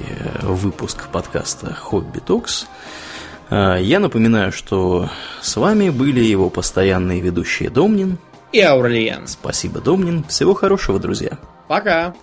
выпуск подкаста Хобби Токс. Э, я напоминаю, что с вами были его постоянные ведущие Домнин и Аурлиен. Спасибо, Домнин. Всего хорошего, друзья. Пока.